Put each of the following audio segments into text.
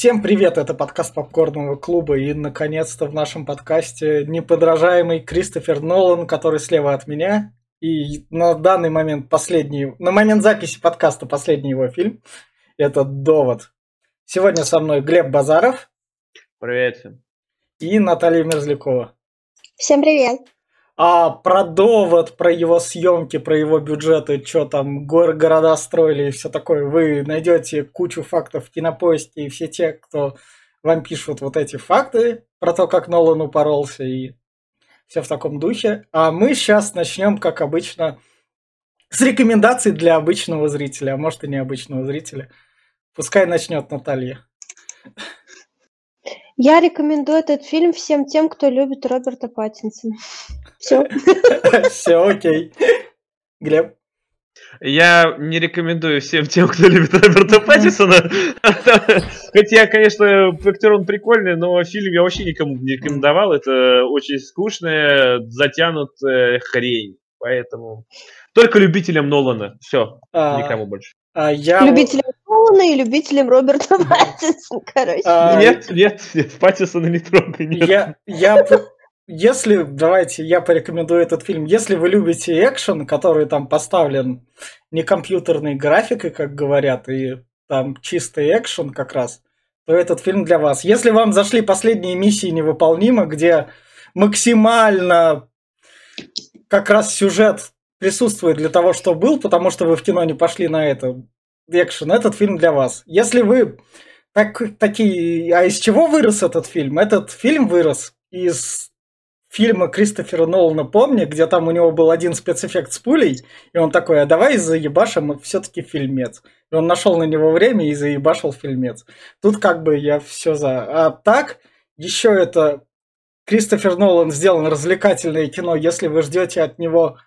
Всем привет, это подкаст Попкорного клуба, и наконец-то в нашем подкасте неподражаемый Кристофер Нолан, который слева от меня, и на данный момент последний, на момент записи подкаста последний его фильм, это «Довод». Сегодня со мной Глеб Базаров. Привет всем. И Наталья Мерзлякова. Всем привет. А про довод, про его съемки, про его бюджеты, что там гор города строили и все такое, вы найдете кучу фактов в кинопоиске, и все те, кто вам пишут вот эти факты про то, как Нолан упоролся и все в таком духе. А мы сейчас начнем, как обычно, с рекомендаций для обычного зрителя, а может и необычного зрителя. Пускай начнет Наталья. Я рекомендую этот фильм всем тем, кто любит Роберта Паттинсона. Все. Все, окей. Глеб? Я не рекомендую всем тем, кто любит Роберта Паттисона. Хотя, конечно, актер он прикольный, но фильм я вообще никому не рекомендовал. Это очень скучная, затянутая хрень. Поэтому только любителям Нолана. Все, а, никому больше. А я... Любителям Нолана и любителям Роберта Паттисона, короче. А... Нет, нет, нет, Паттисона не трогай, нет. Я, я, если, давайте, я порекомендую этот фильм. Если вы любите экшен, который там поставлен не компьютерной графикой, как говорят, и там чистый экшен как раз, то этот фильм для вас. Если вам зашли последние миссии невыполнимы, где максимально как раз сюжет присутствует для того, что был, потому что вы в кино не пошли на это, экшен, этот фильм для вас. Если вы так, такие... А из чего вырос этот фильм? Этот фильм вырос из фильма Кристофера Нолана «Помни», где там у него был один спецэффект с пулей, и он такой, а давай заебашим все-таки фильмец. И он нашел на него время и заебашил фильмец. Тут как бы я все за. А так, еще это Кристофер Нолан сделан развлекательное кино, если вы ждете от него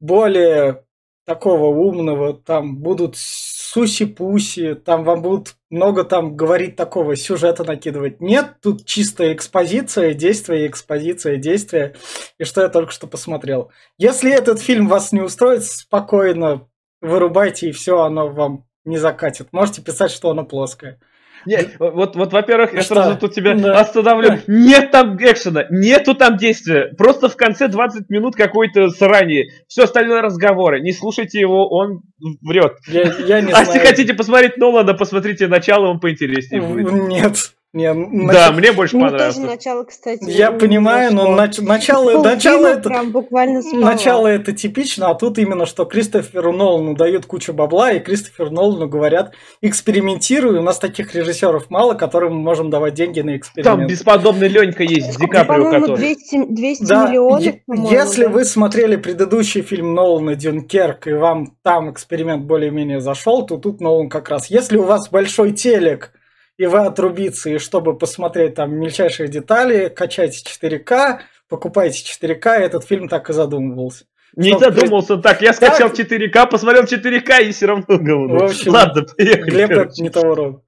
более такого умного, там будут суси-пуси, там вам будут много там говорить такого, сюжета накидывать. Нет, тут чистая экспозиция, действие, экспозиция, действие, и что я только что посмотрел. Если этот фильм вас не устроит, спокойно вырубайте, и все, оно вам не закатит. Можете писать, что оно плоское. Нет, вот, вот, во-первых, я сразу тут тебя да. остановлю. Нет там экшена, нету там действия. Просто в конце 20 минут какой-то срани. Все остальное разговоры. Не слушайте его, он врет. Я, я не а знаю. если хотите посмотреть Нолана, посмотрите начало, он поинтереснее будет. Нет. Не, да, мне больше мне понравилось. Тоже начало, кстати. Я понимаю, но нач- начало, начало это прям буквально начало это типично, а тут именно что Кристоферу Нолану дают кучу бабла, и Кристоферу Нолану говорят, экспериментируй, у нас таких режиссеров мало, которым мы можем давать деньги на эксперимент. Там бесподобный Ленька есть, Ди Каприо, который. 200, 200 да, миллионов, Если да. вы смотрели предыдущий фильм Нолана Дюнкерк, и вам там эксперимент более-менее зашел, то тут Нолан как раз. Если у вас большой телек, и вы отрубиться, и чтобы посмотреть там мельчайшие детали, качайте 4К, покупайте 4К, этот фильм так и задумывался. Не Чтоб задумался так, я скачал так... 4К, посмотрел 4К и все равно говно. В общем, Ладно, поехали. Глеб короче. не того рода.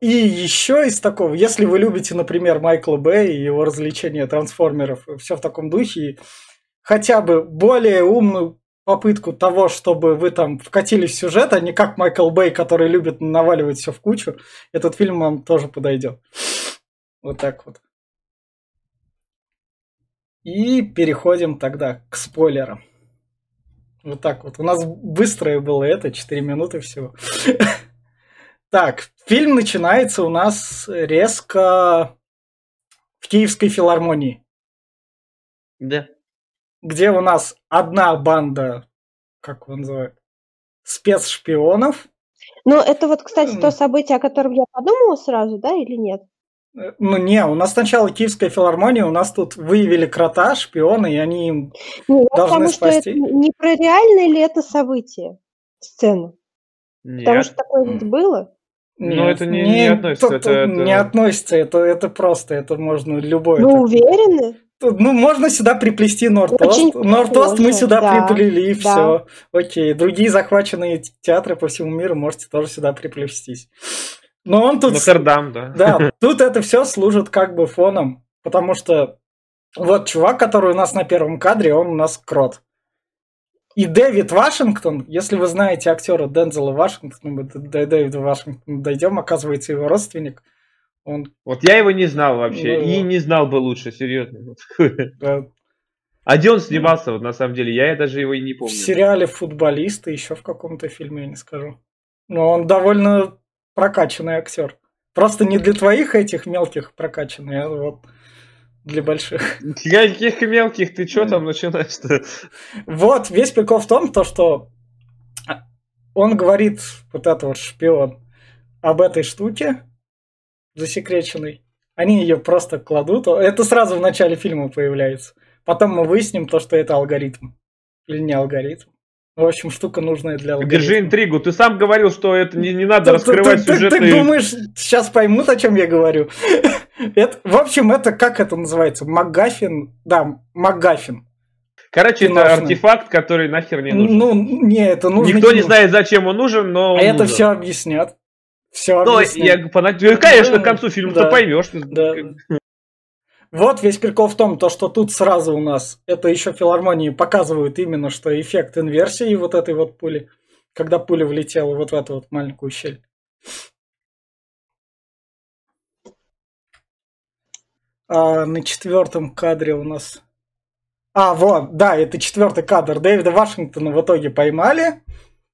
И еще из такого, если вы любите, например, Майкла Бэй и его развлечения трансформеров, все в таком духе, хотя бы более умную попытку того, чтобы вы там вкатились в сюжет, а не как Майкл Бэй, который любит наваливать все в кучу, этот фильм вам тоже подойдет. Вот так вот. И переходим тогда к спойлерам. Вот так вот. У нас быстрое было это, 4 минуты всего. Так, фильм начинается у нас резко в Киевской филармонии. Да где у нас одна банда, как его называют, спецшпионов. Ну, это вот, кстати, то событие, о котором я подумала сразу, да, или нет? Э, ну, не, у нас сначала Киевская филармония, у нас тут выявили крота, шпионы, и они им ну, должны потому спасти. Что это не про реальное ли это событие, сцена? Нет. Потому что такое ведь было. Но ну, это не, не, не относится. Это, это... Не относится, это, это просто, это можно любое. Вы уверены? Ну, можно сюда приплести Нортост. Нортост мы сюда да, приплели, и да. все. Окей. Другие захваченные театры по всему миру можете тоже сюда приплестись. Но он тут... Нотр-Дам, да. Да, тут это все служит как бы фоном, потому что вот чувак, который у нас на первом кадре, он у нас крот. И Дэвид Вашингтон, если вы знаете актера Дензела Вашингтона, мы до Дэвида Вашингтона дойдем, оказывается, его родственник. Он... Вот я его не знал вообще. Ну, и не знал бы лучше, серьезно. Да. А где он снимался, вот, на самом деле? Я даже его и не помню. В сериале «Футболисты», еще в каком-то фильме, я не скажу. Но он довольно прокачанный актер. Просто не для твоих этих мелких прокачанный, а вот для больших. Каких мелких? Ты что там начинаешь-то? Вот, весь прикол в том, то, что он говорит, вот этот вот шпион, об этой штуке засекреченной. Они ее просто кладут. Это сразу в начале фильма появляется. Потом мы выясним то, что это алгоритм. Или не алгоритм. В общем, штука нужная для алгоритма. Держи интригу. Ты сам говорил, что это не, не надо ты, раскрывать ты, сюжетные... Ты, ты думаешь, сейчас поймут, о чем я говорю? это, в общем, это как это называется? Магафин? Да, Магафин. Короче, это артефакт, который нахер не нужен. Ну, не, это нужно. Никто не знает, зачем он нужен, но он А это все объяснят. Все ну, я, конечно, к концу фильма да, ты поймешь. Да. Вот весь прикол в том, то, что тут сразу у нас, это еще филармонии показывают именно, что эффект инверсии вот этой вот пули, когда пуля влетела вот в эту вот маленькую щель. А на четвертом кадре у нас... А, вот, да, это четвертый кадр. Дэвида Вашингтона в итоге поймали,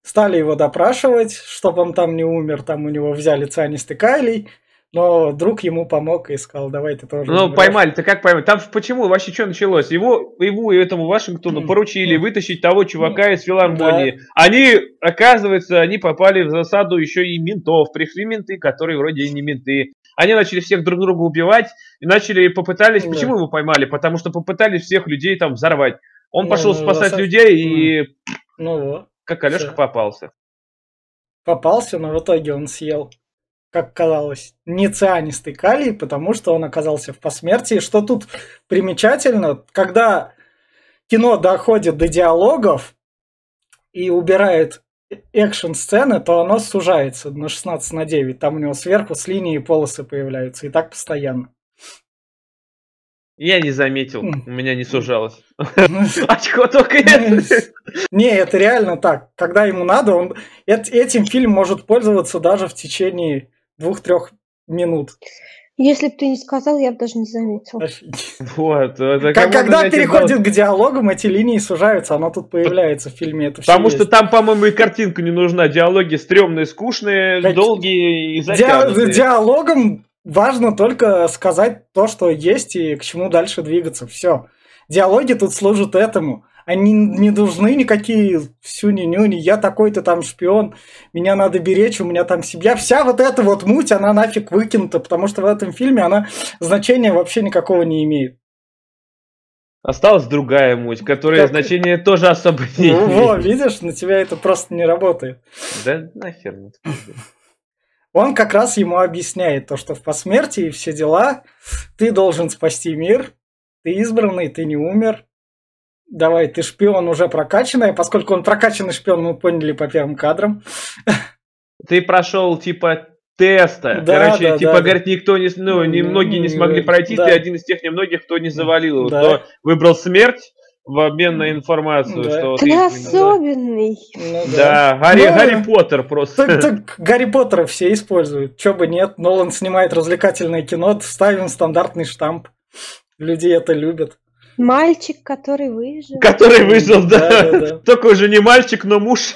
стали его допрашивать, чтобы он там не умер, там у него взяли цианистый калий, но друг ему помог и сказал, давай ты тоже. Ну, поймали, ты как поймали? Там почему вообще что началось? Его, его и этому Вашингтону поручили вытащить того чувака из филармонии. Да. Они, оказывается, они попали в засаду еще и ментов. Пришли менты, которые вроде и не менты. Они начали всех друг друга убивать и начали попытались. Да. Почему его поймали? Потому что попытались всех людей там взорвать. Он ну, пошел ну, спасать людей и. Ну вот. Как Алешка Все. попался. Попался, но в итоге он съел как казалось, не цианистый калий, потому что он оказался в посмертии. Что тут примечательно, когда кино доходит до диалогов и убирает экшн-сцены, то оно сужается на 16 на 9. Там у него сверху с линии полосы появляются. И так постоянно. Я не заметил, у меня не сужалось. Очко только это. Не, это реально так. Когда ему надо, он этим фильм может пользоваться даже в течение двух-трех минут. Если бы ты не сказал, я бы даже не заметил. Вот. Как, когда переходит к диалогам, эти линии сужаются, оно тут появляется в фильме. Это Потому что есть. там, по-моему, и картинка не нужна. Диалоги стрёмные, скучные, как... долгие и затянутые. Ди- диалогом важно только сказать то, что есть и к чему дальше двигаться. Все. Диалоги тут служат этому. Они не нужны никакие сюни-нюни, я такой-то там шпион, меня надо беречь, у меня там семья. Вся вот эта вот муть, она нафиг выкинута, потому что в этом фильме она значения вообще никакого не имеет. Осталась другая муть, которая как... значения тоже особо не имеет. Во, видишь, на тебя это просто не работает. Да нахер. Он как раз ему объясняет то, что в посмертии все дела, ты должен спасти мир, ты избранный, ты не умер, давай, ты шпион уже прокачанный, поскольку он прокачанный шпион, мы поняли по первым кадрам. Ты прошел типа теста. Да, Короче, да, типа, да, говорит, никто не, ну, не, многие не смогли пройти, да. ты один из тех немногих, кто не завалил его, да. кто выбрал смерть в обмен на информацию. Да. Что ты вот особенный. Ну, да, да. Гарри, ну, Гарри Поттер просто. Так, так Гарри Поттера все используют. Чё бы нет, Нолан снимает развлекательное кино, ставим стандартный штамп. Люди это любят. Мальчик, который выжил. Который выжил, да. да, да, да. Только уже не мальчик, но муж.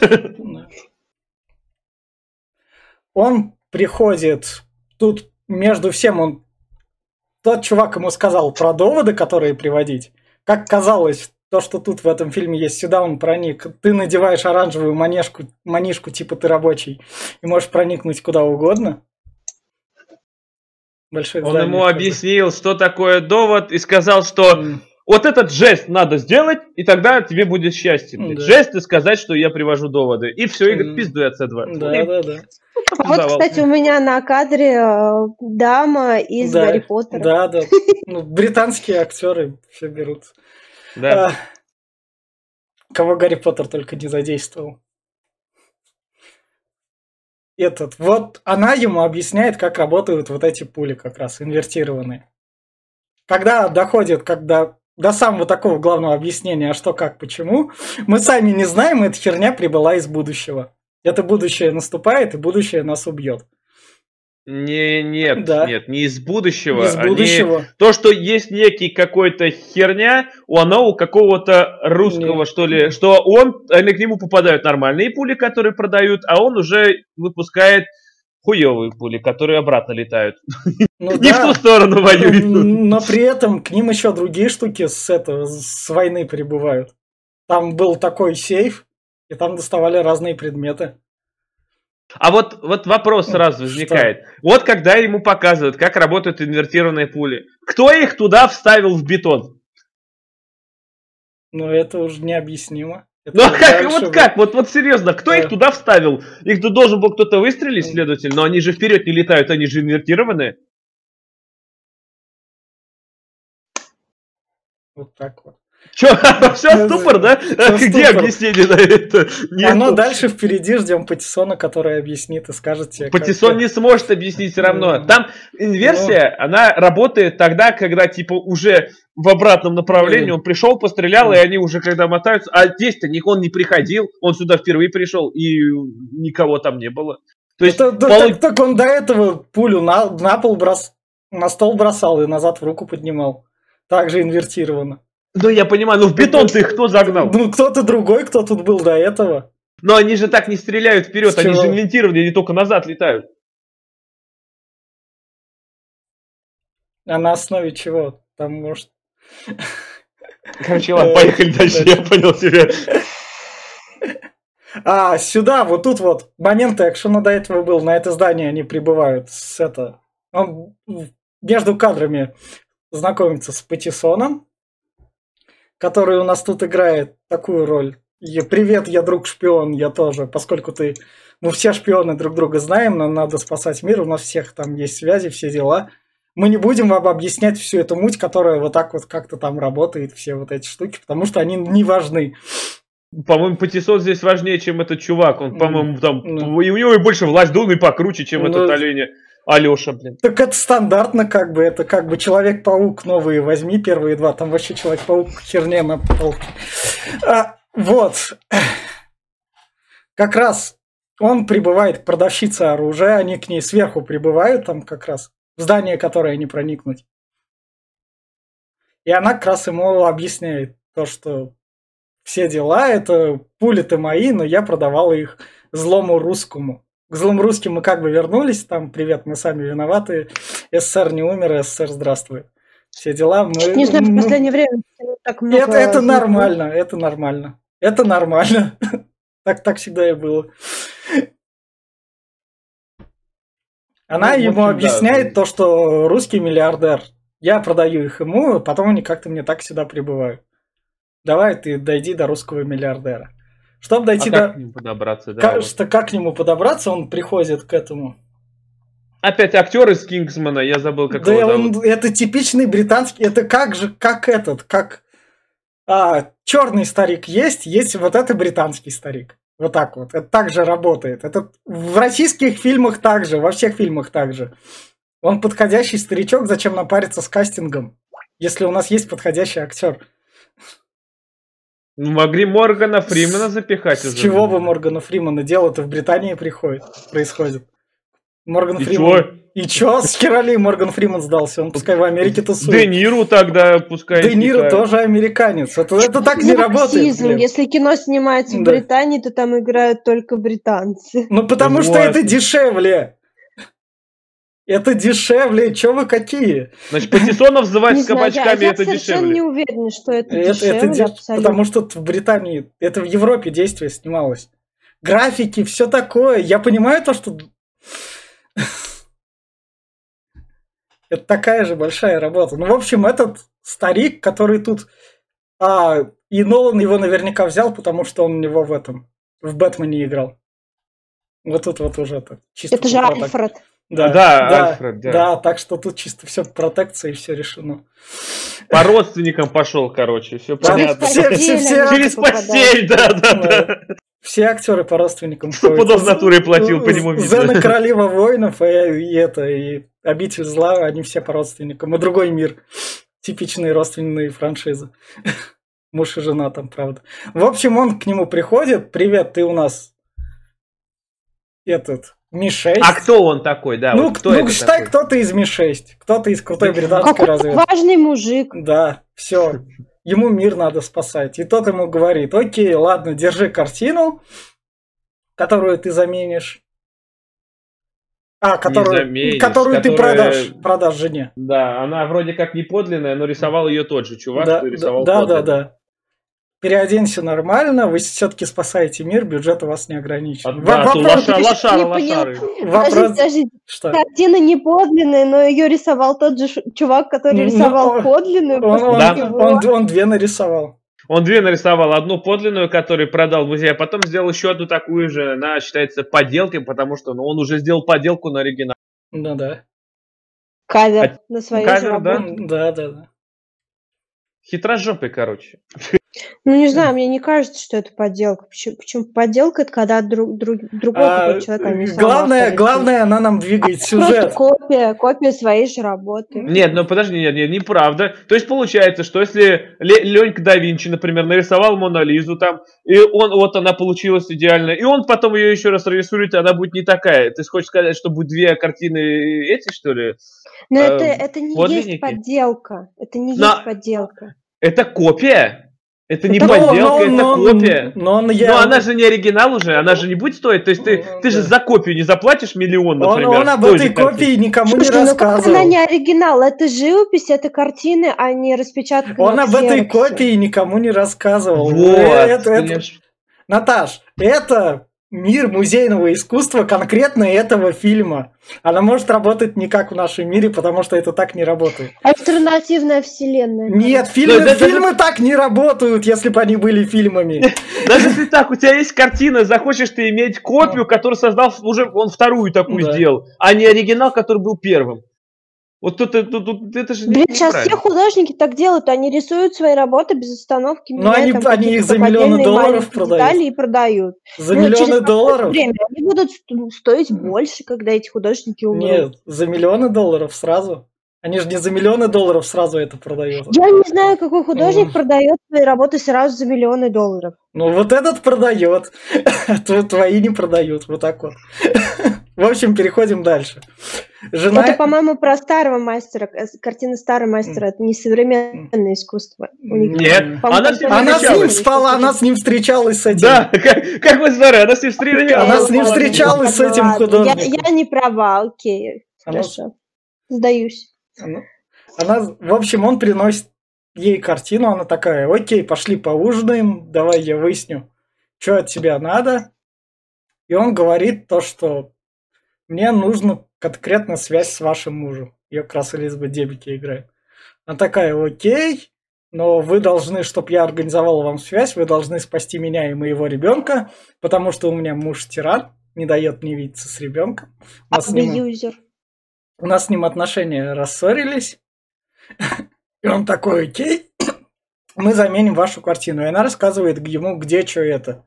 Он приходит, тут между всем он... Тот чувак ему сказал про доводы, которые приводить. Как казалось, то, что тут в этом фильме есть, сюда он проник. Ты надеваешь оранжевую манежку, манишку, типа ты рабочий, и можешь проникнуть куда угодно. Большое он ему объяснил, что такое довод, и сказал, что вот этот жест надо сделать, и тогда тебе будет счастье. Да. Жест и сказать, что я привожу доводы. И все, Игорь, mm. пиздуй от C2. Да, и... да, да. Вот, кстати, у меня на кадре э, дама из да, Гарри Поттера. Да, да. Ну, британские актеры все берут. Да. А, кого Гарри Поттер только не задействовал. Этот, вот она ему объясняет, как работают вот эти пули как раз, инвертированные. Когда доходит, когда до самого такого главного объяснения, а что, как, почему, мы сами не знаем, эта херня прибыла из будущего. Это будущее наступает, и будущее нас убьет. Не, нет, да. нет, не из будущего. Из будущего. Они, то, что есть некий какой-то херня, у оно у какого-то русского, нет. что ли, что он, они к нему попадают нормальные пули, которые продают, а он уже выпускает хуевые пули, которые обратно летают. Ну, Не да. в ту сторону воюют. Но при этом к ним еще другие штуки с, это, с войны прибывают. Там был такой сейф, и там доставали разные предметы. А вот, вот вопрос сразу возникает. Что? Вот когда ему показывают, как работают инвертированные пули, кто их туда вставил в бетон? Ну, это уже необъяснимо. Это ну а как, вот бы... как, вот, вот серьезно, кто да. их туда вставил? Их тут должен был кто-то выстрелить, следователь, но они же вперед не летают, они же инвертированные. Вот так вот. Че, все ступор, да? Где объяснение на это? Оно дальше впереди ждем Патисона, который объяснит и скажет тебе. Патисон не сможет объяснить все равно. Там инверсия, она работает тогда, когда типа уже в обратном направлении он пришел, пострелял, и они уже когда мотаются. А здесь-то он не приходил, он сюда впервые пришел, и никого там не было. То есть, это, пол... так, так он до этого пулю на, на пол брос... на стол бросал и назад в руку поднимал. Также инвертированно. Ну, я понимаю, ну в бетон ты их кто загнал? Ну, кто-то другой, кто тут был до этого. Но они же так не стреляют вперед, они же инвентированы, они только назад летают. А на основе чего? Там может... Короче, ладно, поехали дальше, я понял тебя. А, сюда, вот тут вот, момент экшена до этого был, на это здание они прибывают с это... Он между кадрами знакомится с Патисоном, который у нас тут играет такую роль. И привет, я друг шпион, я тоже, поскольку ты... Мы все шпионы друг друга знаем, нам надо спасать мир, у нас всех там есть связи, все дела. Мы не будем вам объяснять всю эту муть, которая вот так вот как-то там работает, все вот эти штуки, потому что они не важны. По-моему, Патисон здесь важнее, чем этот чувак. Он, по-моему, там... Ну, и у него и больше власть дун и покруче, чем ну, этот олень. Алеша, блин. Так это стандартно, как бы, это как бы Человек-паук новые возьми, первые два, там вообще Человек-паук херня на полке. А, вот. Как раз он прибывает к продавщице оружия, они к ней сверху прибывают, там как раз, в здание, которое не проникнуть. И она как раз ему объясняет то, что все дела, это пули-то мои, но я продавала их злому русскому к злым русским мы как бы вернулись, там, привет, мы сами виноваты, СССР не умер, СССР здравствует. Все дела мы... Не знаю, в последнее время так много... Это, это нормально, это нормально. Это нормально. так, так всегда и было. Она ну, ему общем, объясняет да. то, что русский миллиардер. Я продаю их ему, потом они как-то мне так сюда прибывают. Давай ты дойди до русского миллиардера. Чтобы дойти а до... как к нему подобраться, да? Как, что, как к нему подобраться, он приходит к этому. Опять актер из Кингсмана, я забыл, как да его зовут. Он, это типичный британский, это как же, как этот, как... А, черный старик есть, есть вот это британский старик. Вот так вот. Это так же работает. Это в российских фильмах также, во всех фильмах также. Он подходящий старичок, зачем напариться с кастингом, если у нас есть подходящий актер. Ну, могли Моргана Фримена запихать С уже. чего бы Моргана Фримена? Дело-то в Британии приходит, происходит. Морган и Фриман. Чё? И чё? С хера Морган Фриман сдался? Он пускай в Америке тусует. Де Ниру тогда пускай Де Ниру тоже американец. Это, это так не работает. Блин. Если кино снимается в да. Британии, то там играют только британцы. Ну потому вот. что это дешевле. Это дешевле, чё вы какие? Значит, Патисонов взывать с кабачками это дешевле. Я совершенно не уверена, что это, это дешевле, это деш... Потому что в Британии, это в Европе действие снималось. Графики, все такое. Я понимаю то, что... Это такая же большая работа. Ну, в общем, этот старик, который тут... А, и Нолан его наверняка взял, потому что он у него в этом, в Бэтмене играл. Вот тут вот уже это. Чисто это же Альфред. Да, да, да, Альфред, да. Да, так что тут чисто все протекция и все решено. По родственникам пошел, короче, все понятно. Все, все, все, Через постель, да, да, да. Все актеры по родственникам Пудов натурой платил, по нему видно. Зена Королева воинов и, и это, и Обитель зла, они все по родственникам. И другой мир. Типичные родственные франшизы. Муж и жена там, правда. В общем, он к нему приходит. Привет, ты у нас этот Ми-6. А кто он такой, да? Ну, вот кто ну считай, такой? кто-то из Ми-6, кто-то из крутой британской разведки. важный мужик. Да, все. Ему мир надо спасать. И тот ему говорит, окей, ладно, держи картину, которую ты заменишь. А, которую, заменишь, которую ты продашь, продашь жене. Да, она вроде как не подлинная, но рисовал ее тот же чувак, да, что рисовал Да, да, да переоденься нормально, вы все-таки спасаете мир, бюджет у вас не ограничен. А, да, вопрос... лоша, лошара, лошары. Вопрос... Подожди, подожди. Что? Картина не подлинная, но ее рисовал тот же чувак, который ну, рисовал подлинную. Он, он, да. он, он две нарисовал. Он две нарисовал, одну подлинную, которую продал в музее, а потом сделал еще одну такую же, она считается подделкой, потому что ну, он уже сделал подделку на оригинал. Ну да. Кавер а, на свою кавер, да? Да, да, да. Хитрожопый, короче. Ну, не знаю, мне не кажется, что это подделка. Почему, почему подделка это когда друг, друг, другой а, человек Главное, главное, она нам двигает сюжет. копия, копия своей же работы. Нет, ну подожди, нет, нет, неправда. То есть получается, что если Ленька да Винчи, например, нарисовал Монолизу там, и он, вот она получилась идеально, и он потом ее еще раз рисует, и она будет не такая. Ты хочешь сказать, что будет две картины эти, что ли? Но э, это, это не есть подделка. Это не Но... есть подделка. Это копия? Это не но, подделка, но, это копия. Но, но, я... но она же не оригинал уже, она же не будет стоить. То есть ты, ну, ты же за копию не заплатишь миллион, например. Он, он об этой копии никому Слушай, не рассказывал. Ну, она не оригинал, это живопись, это картины, а не распечатка. Он об этой копии никому не рассказывал. Вот, это, это... Наташ, это мир музейного искусства конкретно этого фильма. Она может работать не как в нашем мире, потому что это так не работает. Альтернативная вселенная. Нет, фильмы, да, фильмы даже... так не работают, если бы они были фильмами. Даже если так, у тебя есть картина, захочешь ты иметь копию, которую создал уже он вторую такую сделал, а не оригинал, который был первым. Вот тут, тут, тут это же Блин, сейчас все художники так делают, они рисуют свои работы без остановки. Но они, там, они их за миллионы долларов продают. и продают. За ну, миллионы долларов? Время они будут стоить больше, когда эти художники умрут. Нет, за миллионы долларов сразу. Они же не за миллионы долларов сразу это продают. Я не знаю, какой художник mm. продает свои работы сразу за миллионы долларов. Ну вот этот продает, твои не продают, вот так вот. В общем, переходим дальше. Жена... Это, по-моему, про старого мастера. Картина старого мастера. Это не современное искусство. Нет, она, с ним, она с ним спала, она с ним встречалась с этим. Да, как, как вы знаете, она с ним встречалась. Она с ним встречалась с этим художником. Я, я не права, окей. Хорошо. Сдаюсь. Она, она, в общем, он приносит ей картину, она такая, окей, пошли поужинаем, давай я выясню, что от тебя надо. И он говорит то, что мне нужно конкретно связь с вашим мужем. Ее как раз Элизабет Дебики играет. Она такая, окей, но вы должны, чтобы я организовал вам связь, вы должны спасти меня и моего ребенка, потому что у меня муж тиран, не дает мне видеться с ребенком. У нас, с ним, у нас с ним отношения рассорились. И он такой, окей, мы заменим вашу картину. И она рассказывает ему, где что это.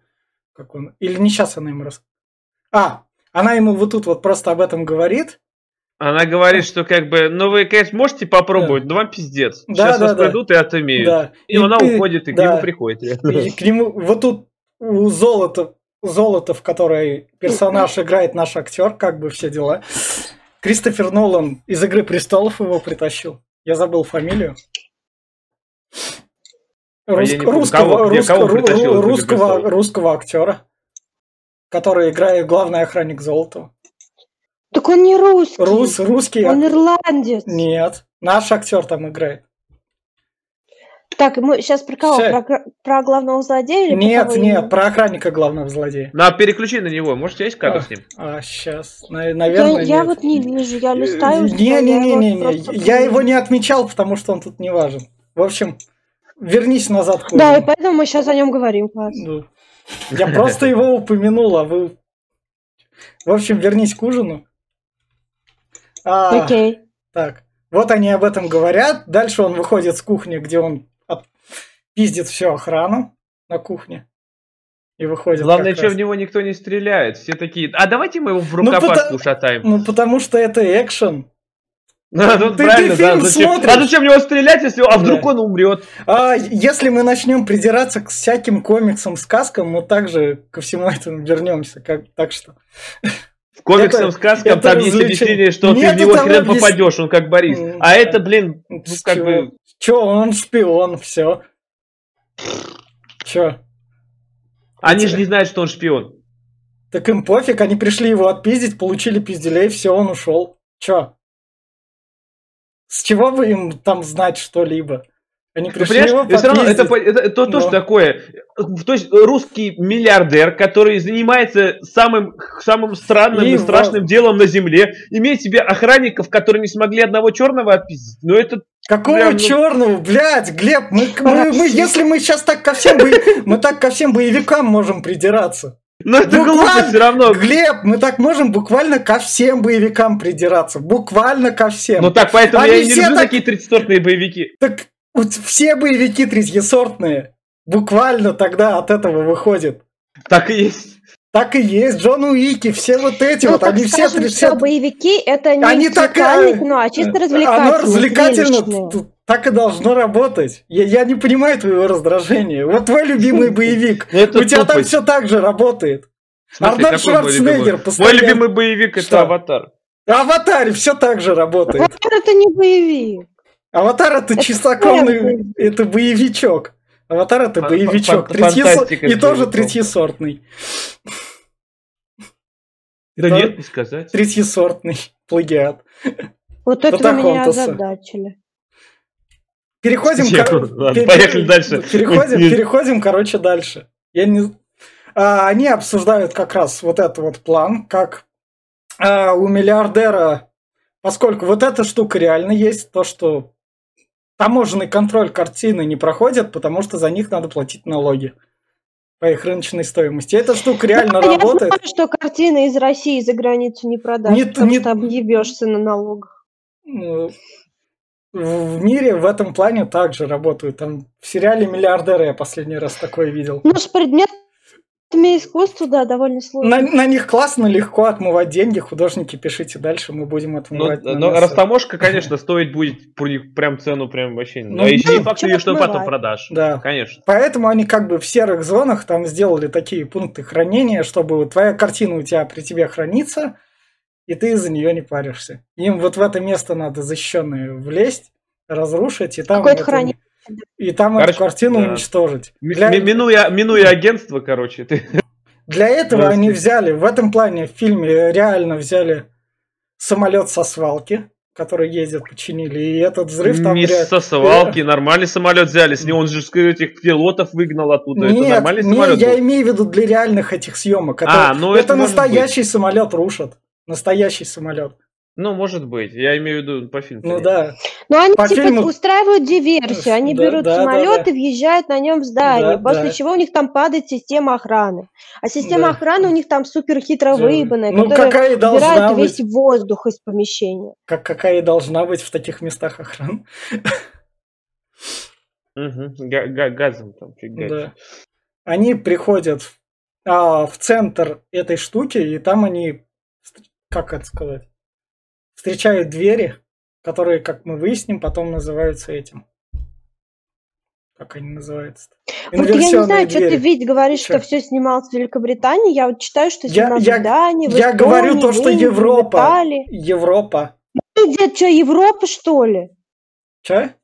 Как он... Или не сейчас она ему рассказывает. А, она ему вот тут вот просто об этом говорит. Она говорит, что как бы, ну вы, конечно, можете попробовать, да. но вам пиздец. Да, Сейчас да, вас да. придут и отымеют. Да. И, и она ты, уходит, и да. к нему приходит. И к нему, вот тут у золота, золото, в которой персонаж играет наш актер, как бы все дела. Кристофер Нолан из Игры престолов его притащил. Я забыл фамилию. Рус, а русского, кого, русского, русского, русского, русского актера который играет главный охранник Золотого. Так он не русский. Рус, русский. Он ирландец. Нет, наш актер там играет. Так, мы сейчас про кого? Про, про главного злодея или Нет, нет, именно? про охранника главного злодея. Ну, а переключи на него. Может, у тебя есть кадр а, с ним? А, сейчас. Наверное, я, я вот не вижу, я листаю. Не-не-не-не, не, я его не отмечал, потому что он тут не важен. В общем, вернись назад. Да, и поэтому мы сейчас о нем говорим. Класс. Да. Я просто его упомянул, а вы... В общем, вернись к ужину. А, Окей. Так, вот они об этом говорят. Дальше он выходит с кухни, где он пиздит всю охрану на кухне. И выходит. Главное, что раз. в него никто не стреляет. Все такие. А давайте мы его в рукопашку ну, потому, шатаем. Ну, потому что это экшен. Ну, ты, ты фильм да, зачем? смотришь. А зачем него стрелять, если а вдруг да. он умрет? А если мы начнем придираться к всяким комиксам, сказкам, мы также ко всему этому вернемся. Как, так что. В комиксам, это, сказкам это там есть объяснение, что Нет, ты в него хрен объяс... попадешь, он как Борис. А это, блин, ну, как бы. Чё, он шпион, все. Чё? Они же не знают, что он шпион. Так им пофиг, они пришли его отпиздить, получили пизделей, все, он ушел. Чё? С чего бы им там знать что-либо? Они пришли его все равно это, это, это то, что такое. То есть русский миллиардер, который занимается самым, самым странным и, и страшным во... делом на земле, имеет себе охранников, которые не смогли одного черного отпиздить. Но это Какого прям, ну... черного, блядь, Глеб, мы, мы, мы, если мы сейчас так ко всем, мы так ко всем боевикам можем придираться. Но это буквально, глупо все равно. Глеб, мы так можем буквально ко всем боевикам придираться. Буквально ко всем. Ну так, поэтому Они я не люблю так... такие 30-сортные боевики. Так вот все боевики третьесортные. Буквально тогда от этого выходит. Так и есть. Так и есть, Джон Уики, все вот эти ну, вот, они скажем, все... все боевики это не они так, кино, а чисто развлекательно. Оно развлекательно, так и должно работать. Я, я не понимаю твоего раздражения. Вот твой любимый боевик, ну, у тебя там все так же работает. Арнольд Шварценеггер постоянно... Мой любимый боевик это Аватар. Аватар все так же работает. Аватар это не боевик. Аватар это, это чистокровный, это боевичок. Аватар это боевичок. Третьесо... И тоже третьесортный. Да нет, не сказать. Третьесортный плагиат. Вот это меня озадачили. Переходим, Ладно, поехали дальше. Переходим, переходим, короче, дальше. Я не... а, они обсуждают как раз вот этот вот план, как а, у миллиардера, поскольку вот эта штука реально есть, то, что таможенный контроль картины не проходит, потому что за них надо платить налоги по их рыночной стоимости. Эта штука реально да, работает. Я знаю, что картины из России за границу не продашь, не, потому не... что объебешься на налогах. Ну, в мире в этом плане также работают. Там в сериале «Миллиардеры» я последний раз такое видел. Ну, с предмет искусство, да, довольно сложно. На, на них классно, легко отмывать деньги. Художники, пишите дальше, мы будем отмывать. Но, но растаможка, конечно, стоить будет прям цену прям вообще. Ну, а еще не факт, что потом продашь. Да. Конечно. Поэтому они как бы в серых зонах там сделали такие пункты хранения, чтобы твоя картина у тебя при тебе хранится, и ты из-за нее не паришься. Им вот в это место надо защищенное влезть, разрушить, и там... Какое-то хранение и там короче, эту картину да. уничтожить. Для... Минуя, минуя агентство, короче. Ты... Для этого Просто... они взяли, в этом плане в фильме реально взяли самолет со свалки, который ездит, починили, и этот взрыв там... Не реально... со свалки, нормальный самолет взяли, с него он же этих пилотов выгнал оттуда, нет, это нормальный нет, самолет я был. имею в виду для реальных этих съемок, это, а, ну это, это настоящий быть. самолет рушат, настоящий самолет. Ну, может быть. Я имею в виду по фильму. Ну да. Но они по типа фильму... устраивают диверсию. Они да, берут да, самолет да, да. и въезжают на нем в здание, да, после да. чего у них там падает система охраны. А система да. охраны у них там супер хитро выебанная, ну, которая какая убирает быть... весь воздух из помещения. Как, какая и должна быть в таких местах охрана. Угу. Газом там фигачит. Они приходят а, в центр этой штуки, и там они, как это сказать, встречают двери, которые, как мы выясним, потом называются этим. Как они называются? Вот я не знаю, двери. что ты ведь говоришь, что? что все снималось в Великобритании. Я вот читаю, что снималось я, в Дании, в Я Эстонии, говорю то, что Европа. Европа. Ну, где, что, Европа, что ли? Че?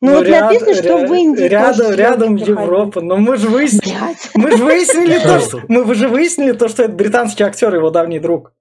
Ну, ну вот ряд, написано, что ряд, в Индии рядом, рядом Европа. Но мы же выяснили, мы же выяснили то, что мы же выяснили то, что это британский актер, его давний друг.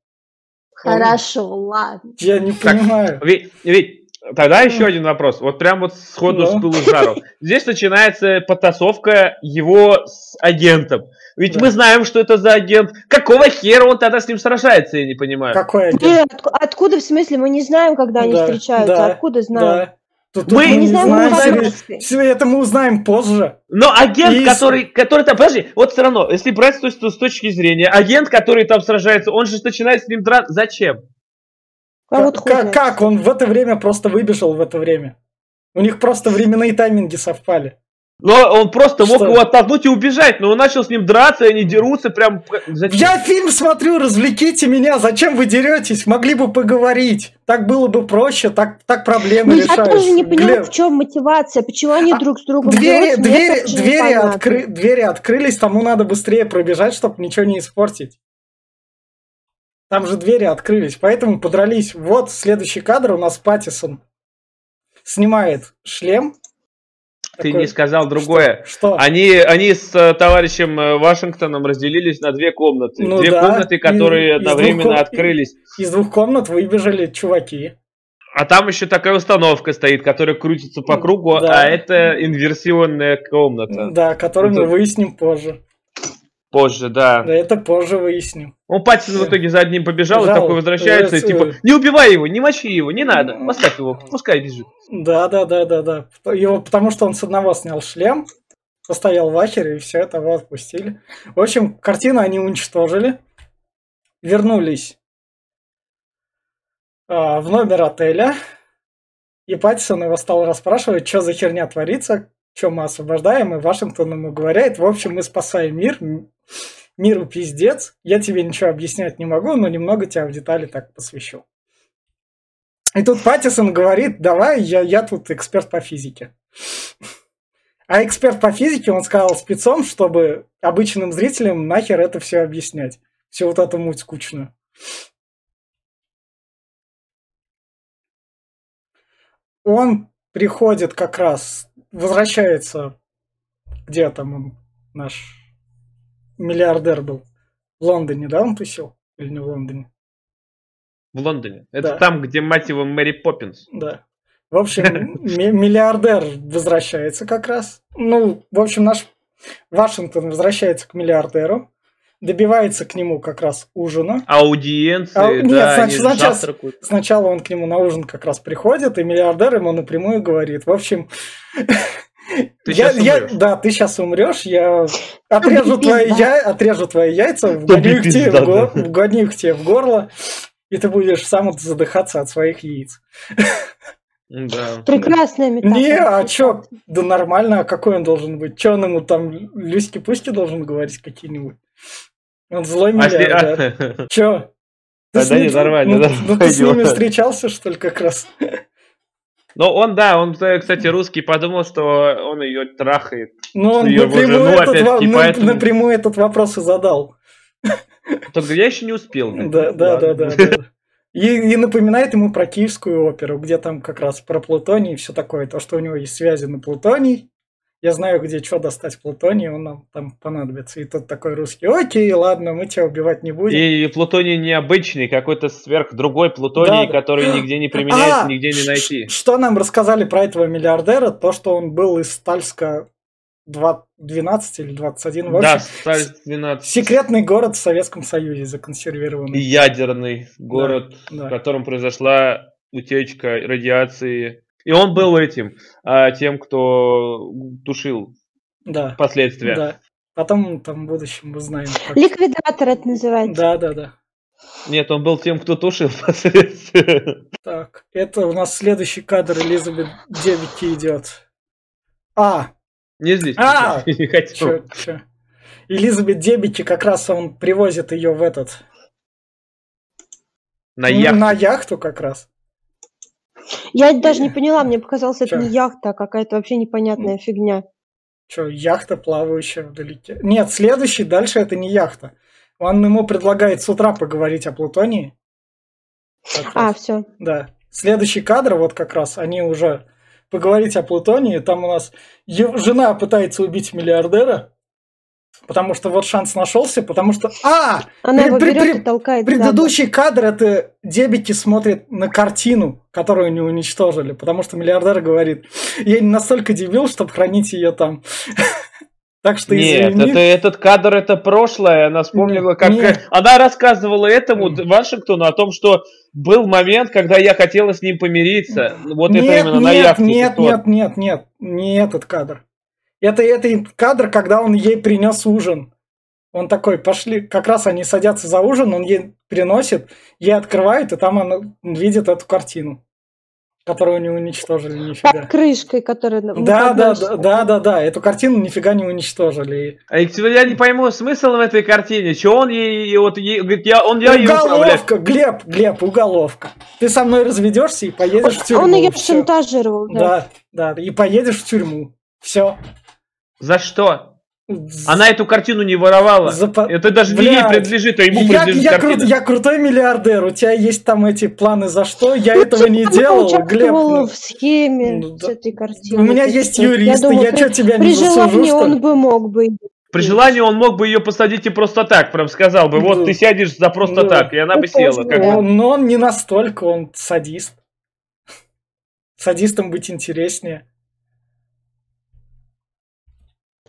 Хорошо, ладно. Я не понимаю. Ведь, ведь Тогда еще один вопрос. Вот прям вот сходу да. с пылу жару. Здесь начинается потасовка его с агентом. Ведь да. мы знаем, что это за агент. Какого хера он тогда с ним сражается, я не понимаю. Какой агент? Нет, откуда в смысле? Мы не знаем, когда они встречаются. Да. Откуда знаем? Да. Тут, мы, мы не знаем, знаем все это мы узнаем позже. Но агент, и... который, который там, подожди, вот все равно, если брать с, с точки зрения, агент, который там сражается, он же начинает с ним драться. Зачем? А вот как, как? Он в это время просто выбежал в это время. У них просто временные тайминги совпали. Но он просто мог его оттолкнуть и убежать, но он начал с ним драться, и они дерутся прям... Зачем? Я фильм смотрю, развлеките меня, зачем вы деретесь? Могли бы поговорить. Так было бы проще, так, так проблемы ну, решаются. Я тоже не понимаю, Глеб... в чем мотивация, почему они а, друг с другом двери, двери, двери, откры... двери открылись, тому надо быстрее пробежать, чтобы ничего не испортить. Там же двери открылись, поэтому подрались. Вот следующий кадр у нас Паттисон снимает шлем, ты не сказал другое. Что? что? Они, они с э, товарищем э, Вашингтоном разделились на две комнаты. Ну, две да. комнаты, которые из, одновременно из открылись. Из двух комнат выбежали чуваки. А там еще такая установка стоит, которая крутится по кругу, да. а это инверсионная комната. Да, которую это... мы выясним позже. Позже, да. Да, это позже выясним. Он Паттинсон в итоге за одним побежал Бежал, и такой возвращается, и типа, не убивай его, не мочи его, не надо, поставь его, пускай бежит. Да, да, да, да, да. Его, потому что он с одного снял шлем, постоял в ахере, и все это его отпустили. В общем, картину они уничтожили, вернулись а, в номер отеля, и Паттисон его стал расспрашивать, что за херня творится, что мы освобождаем, и Вашингтон ему говорит, в общем, мы спасаем мир, миру пиздец, я тебе ничего объяснять не могу, но немного тебя в детали так посвящу. И тут Паттисон говорит, давай, я, я тут эксперт по физике. А эксперт по физике, он сказал спецом, чтобы обычным зрителям нахер это все объяснять. Все вот эту муть скучную. Он приходит как раз, возвращается, где там он, наш миллиардер был. В Лондоне, да, он тусил? Или не в Лондоне? В Лондоне. Это да. там, где, мать его, Мэри Поппинс. Да. В общем, миллиардер возвращается как раз. Ну, в общем, наш Вашингтон возвращается к миллиардеру, добивается к нему как раз ужина. Аудиенции, а, нет, да, значит, сначала, сначала он к нему на ужин как раз приходит, и миллиардер ему напрямую говорит. В общем, ты я, я, да, ты сейчас умрешь, я отрежу твои, я отрежу твои яйца, вгоню их, тебе, вгоню их тебе в горло, и ты будешь сам задыхаться от своих яиц. Да. Прекрасная метафора. Не, а чё? Да нормально, а какой он должен быть? Чё он ему там Люськи-пуськи должен говорить какие-нибудь? Он злой миллиардер. А, а... Чё? Ты да, не, нормально. Ну, ну ты с ними встречался, что ли, как раз? Ну, он, да, он, кстати, русский подумал, что он ее трахает. Ну, он напрямую, этот, во- поэтому... напрямую этот вопрос и задал. Только я еще не успел. Да, да, да, да. И, и напоминает ему про киевскую оперу, где там как раз про плутоний и все такое. То, что у него есть связи на плутоний, я знаю, где что достать плутоний, он нам там понадобится. И тут такой русский, окей, ладно, мы тебя убивать не будем. И плутоний необычный, какой-то сверх другой плутоний, да, который нигде не применяется, а, нигде не найти. Что нам рассказали про этого миллиардера? То, что он был из Стальска 12 или 21, в общем, да, Стальск 12. Секретный город в Советском Союзе законсервированный. ядерный город, да, да. в котором произошла утечка радиации и он был этим, а, тем, кто тушил да. последствия. Да. Потом там в будущем мы знаем. Как... Ликвидатор это называется. Да, да, да. Нет, он был тем, кто тушил последствия. Так, это у нас следующий кадр Элизабет Девики идет. А! Не здесь. А! Не хотел. Чё, чё? Элизабет Дебики как раз он привозит ее в этот... На яхту. На яхту как раз. Я даже не поняла, мне показалось, это не яхта, а какая-то вообще непонятная фигня. Что, яхта, плавающая вдалеке? Нет, следующий дальше это не яхта. Он ему предлагает с утра поговорить о Плутонии. а, все. Да. Следующий кадр, вот как раз, они уже поговорить о Плутонии. Там у нас жена пытается убить миллиардера. Потому что вот шанс нашелся, потому что... А! Она при, его берет при, и толкает. Предыдущий кадр это Дебики смотрит на картину, которую не уничтожили, потому что миллиардер говорит, я не настолько дебил, чтобы хранить ее там. Так что Нет, это, этот кадр это прошлое. Она вспомнила, как нет. она рассказывала этому Вашингтону о том, что был момент, когда я хотела с ним помириться. Вот нет, это именно нет, на яхте. Нет, нет, нет, нет, не этот кадр. Это, это кадр, когда он ей принес ужин. Он такой, пошли, как раз они садятся за ужин, он ей приносит, ей открывает, и там она видит эту картину. Которую не уничтожили нифига. Под крышкой, которая... Да, да, да, да, да, да, эту картину нифига не уничтожили. А я не пойму смысл в этой картине. Что он ей, вот, ей, говорит, я, он я Уголовка, Глеб, Глеб, уголовка. Ты со мной разведешься и поедешь в тюрьму. Он ее шантажировал, да. Да, да, и поедешь в тюрьму. Все. За что? Она эту картину не воровала. Запа... Это даже Блядь. не ей принадлежит, а ему я, принадлежит я, кру... я крутой миллиардер. У тебя есть там эти планы за что? Я ну, этого не делал, Глеб. Ну... в схеме ну, с этой картиной. У меня есть юристы, я, я что тебя не засужу, что он бы мог бы. При желании он мог бы ее посадить и просто так, прям сказал бы, вот ну, ты сядешь за просто ну, так, и она бы села. Как бы. Но он не настолько, он садист. Садистом быть интереснее.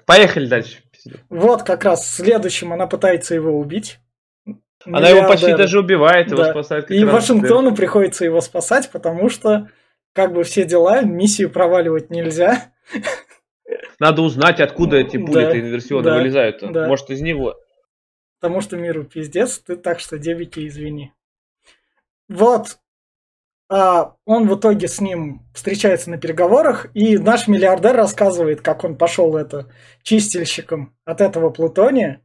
Поехали дальше. Вот как раз следующим она пытается его убить. Она его почти даже убивает, его да. спасает. И Вашингтону приходится его спасать, потому что как бы все дела, миссию проваливать нельзя. Надо узнать, откуда эти пули-то да, инверсионно да, вылезают. Да. Может, из него. Потому что миру пиздец, ты так что девики, извини. Вот, он в итоге с ним встречается на переговорах, и наш миллиардер рассказывает, как он пошел это чистильщиком от этого плутония.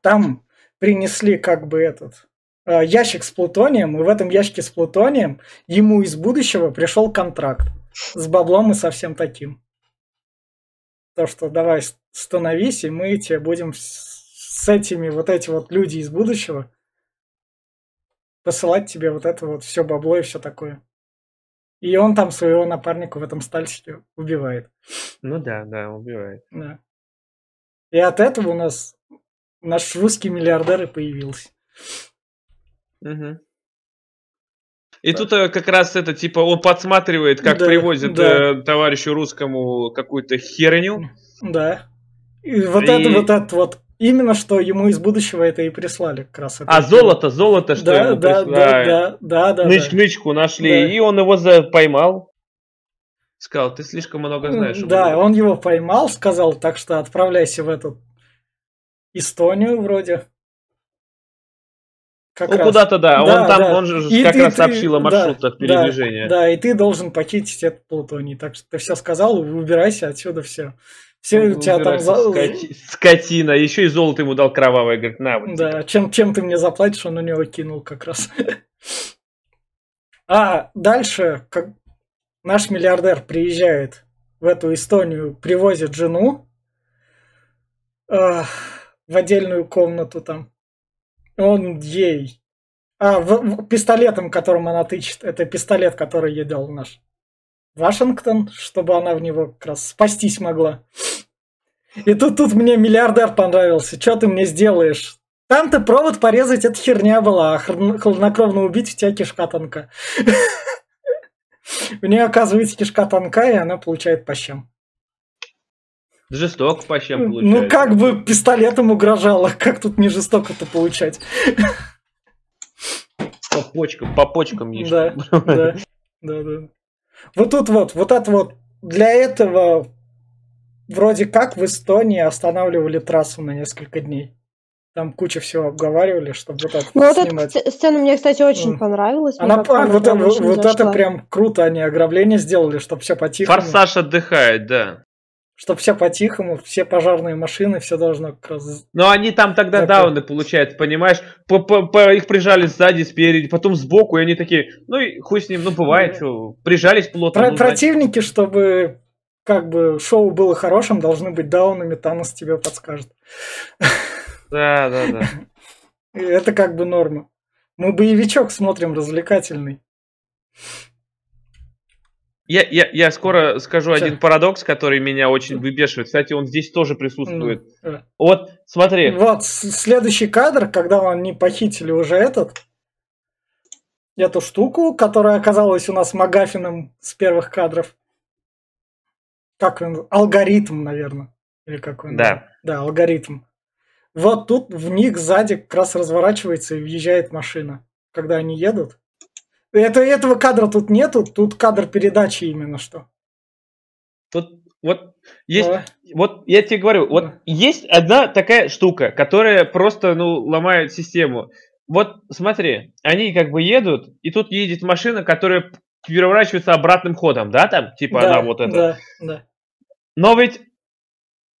Там принесли как бы этот э, ящик с плутонием, и в этом ящике с плутонием ему из будущего пришел контракт с баблом и со всем таким. То, что давай становись, и мы тебе будем с этими вот эти вот люди из будущего посылать тебе вот это вот все бабло и все такое. И он там своего напарника в этом стальщике убивает. Ну да, да, убивает. Да. И от этого у нас наш русский миллиардер и появился. Угу. И да. тут э, как раз это, типа, он подсматривает, как да, привозят да. Э, товарищу русскому какую-то херню. Да. И вот и... это вот этот вот Именно что ему из будущего это и прислали как раз. А золото, золото, что да, ему да, прислали. Да, да, да, да. Ныч, да. Нычку нашли, да. и он его за... поймал. Сказал, ты слишком много знаешь. Да, он его поймал, сказал, так что отправляйся в эту Эстонию вроде. Как ну, куда-то, да. да. Он там, да. он же и как ты, раз ты, сообщил о маршрутах да, передвижения. Да, да, и ты должен похитить этот Плутоний. Так что ты все сказал, убирайся отсюда, все. Все у тебя там... Скоти... Скотина, еще и золото ему дал кровавое, говорит, на. Вот да, чем, чем ты мне заплатишь, он у него кинул как раз. А дальше, как наш миллиардер приезжает в эту Эстонию, привозит жену э, в отдельную комнату там. Он ей... А, в, в, пистолетом, которым она тычет, это пистолет, который ей дал наш Вашингтон, чтобы она в него как раз спастись могла. И тут, тут мне миллиардер понравился. Что ты мне сделаешь? Там-то провод порезать, это херня была, а хладнокровно убить у тебя кишка тонка. У нее, оказывается, кишка тонкая, и она получает по щам. Жестоко по щам получает. Ну, как бы пистолетом угрожала. Как тут не жестоко-то получать? По почкам, по почкам ешь. Да, да, да. Вот тут вот, вот это вот, для этого вроде как в Эстонии останавливали трассу на несколько дней. Там куча всего обговаривали, чтобы вот это ну, снимать. Вот эта сцена мне, кстати, очень mm. понравилась. Она, а, вот, вот, вот это прям круто, они ограбление сделали, чтобы все по-тихому. Форсаж отдыхает, да. Чтобы все по-тихому, все пожарные машины, все должно как раз... Но они там тогда так, дауны получают, понимаешь? По -по -по их прижали сзади, спереди, потом сбоку, и они такие, ну и хуй с ним, ну бывает, да. что прижались плотно. Про ну, противники, чтобы как бы шоу было хорошим, должны быть даунами, Танос тебе подскажет. Да, да, да. Это как бы норма. Мы боевичок смотрим развлекательный. Я, я, я скоро скажу Что? один парадокс, который меня очень выбешивает. Кстати, он здесь тоже присутствует. Mm. Вот, смотри. Вот, следующий кадр, когда они похитили уже этот, эту штуку, которая оказалась у нас Магафином с первых кадров как он, алгоритм, наверное. Или как он? Да. Да, алгоритм. Вот тут в них сзади как раз разворачивается и въезжает машина, когда они едут. Это, этого кадра тут нету, тут кадр передачи именно что. Тут вот есть, да. вот я тебе говорю, вот да. есть одна такая штука, которая просто, ну, ломает систему. Вот смотри, они как бы едут, и тут едет машина, которая переворачивается обратным ходом, да, там, типа да, она вот это. Да, да. Но ведь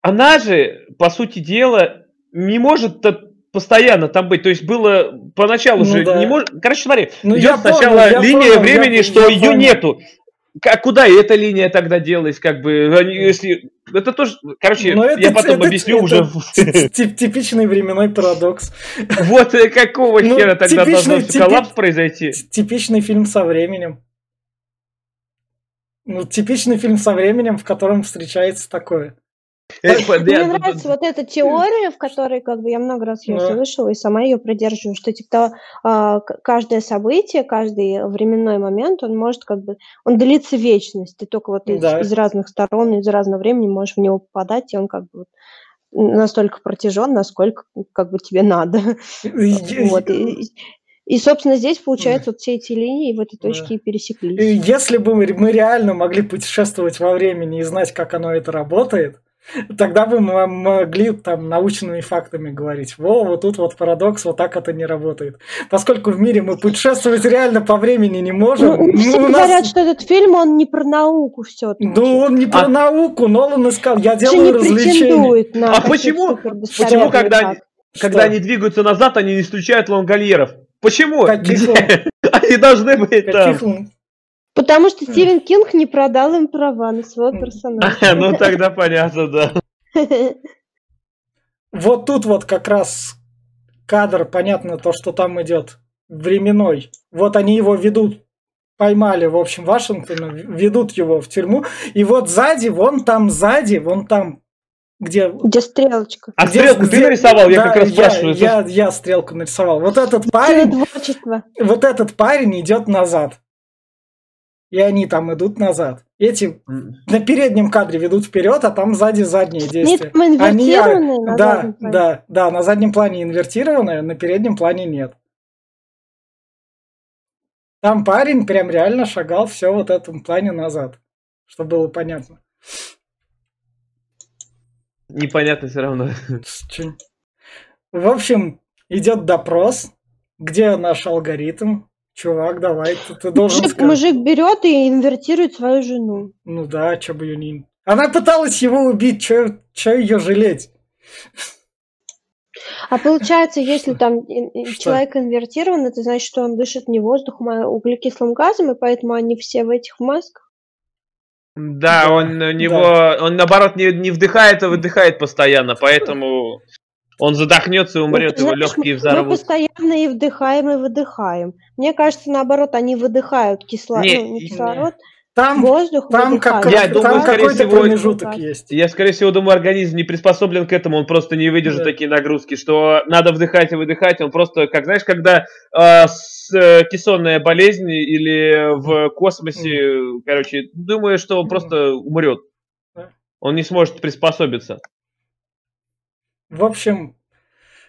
она же, по сути дела, не может постоянно там быть. То есть было поначалу ну, же да. не может. Короче, смотри, ну, идет сначала помню, линия помню, времени, я, что я ее помню. нету. А куда эта линия тогда делась, как бы, если... Это тоже, короче, Но я потом это, объясню это, уже. Типичный временной парадокс. Вот э, какого ну, хера тогда должен коллапс произойти? Типичный фильм со временем. Ну, типичный фильм со временем, в котором встречается такое. Э, Мне нравится вот эта теория, в которой как бы я много раз ее слышала и сама ее придерживаю, что типа а, каждое событие, каждый временной момент, он может как бы, он длится вечность, ты только вот из, разных сторон, из разного времени можешь в него попадать, и он как бы настолько протяжен, насколько как бы тебе надо. вот. И, и, собственно, здесь, получается, вот все эти линии в этой точке да. и пересеклись. Если бы мы реально могли путешествовать во времени и знать, как оно это работает, Тогда бы мы могли там научными фактами говорить. Во, вот тут вот парадокс, вот так это не работает. Поскольку в мире мы путешествовать реально по времени не можем. Ну, ну, все нас... говорят, что этот фильм, он не про науку все Ну, он не про а... науку, но он искал, я делаю развлечения. На а почему, почему когда, когда они двигаются назад, они не исключают лонгольеров? Почему? Каких Они должны быть там. Потому что Стивен Кинг не продал им права на своего персонажа. Ну тогда понятно, да. Вот тут вот как раз кадр, понятно, то, что там идет временной. Вот они его ведут, поймали, в общем, Вашингтона, ведут его в тюрьму. И вот сзади, вон там сзади, вон там где... Где стрелочка. А где, стрелку где... ты нарисовал? Я да, как раз я, спрашиваю. Я, я, я стрелку нарисовал. Вот этот парень... Вот этот парень идет назад и они там идут назад. Эти на переднем кадре ведут вперед, а там сзади задние действия. Нет, они, а, на да, да, да, на заднем плане инвертированные, на переднем плане нет. Там парень прям реально шагал все вот этом плане назад, чтобы было понятно. Непонятно все равно. В общем, идет допрос, где наш алгоритм, Чувак, давай, ты, ты должен мужик, сказать. Мужик берет и инвертирует свою жену. Ну да, что бы ее не... Она пыталась его убить, что ее жалеть? А получается, если там человек инвертирован, это значит, что он дышит не воздухом, а углекислым газом, и поэтому они все в этих масках? Да, да он у него, да. он наоборот не, не вдыхает, а выдыхает постоянно, поэтому он задохнется и умрет, ну, его легкие взорвут. Мы постоянно и вдыхаем, и выдыхаем. Мне кажется, наоборот, они выдыхают кисло... не, ну, не кислород. Там, воздух там, как, я думаю, там какой-то промежуток есть. Я, скорее всего, думаю, организм не приспособлен к этому, он просто не выдержит да. такие нагрузки, что надо вдыхать и выдыхать, он просто, как знаешь, когда э, с, э, кессонная болезнь или в космосе, mm. короче, думаю, что он mm. просто умрет. Он не сможет приспособиться. В общем,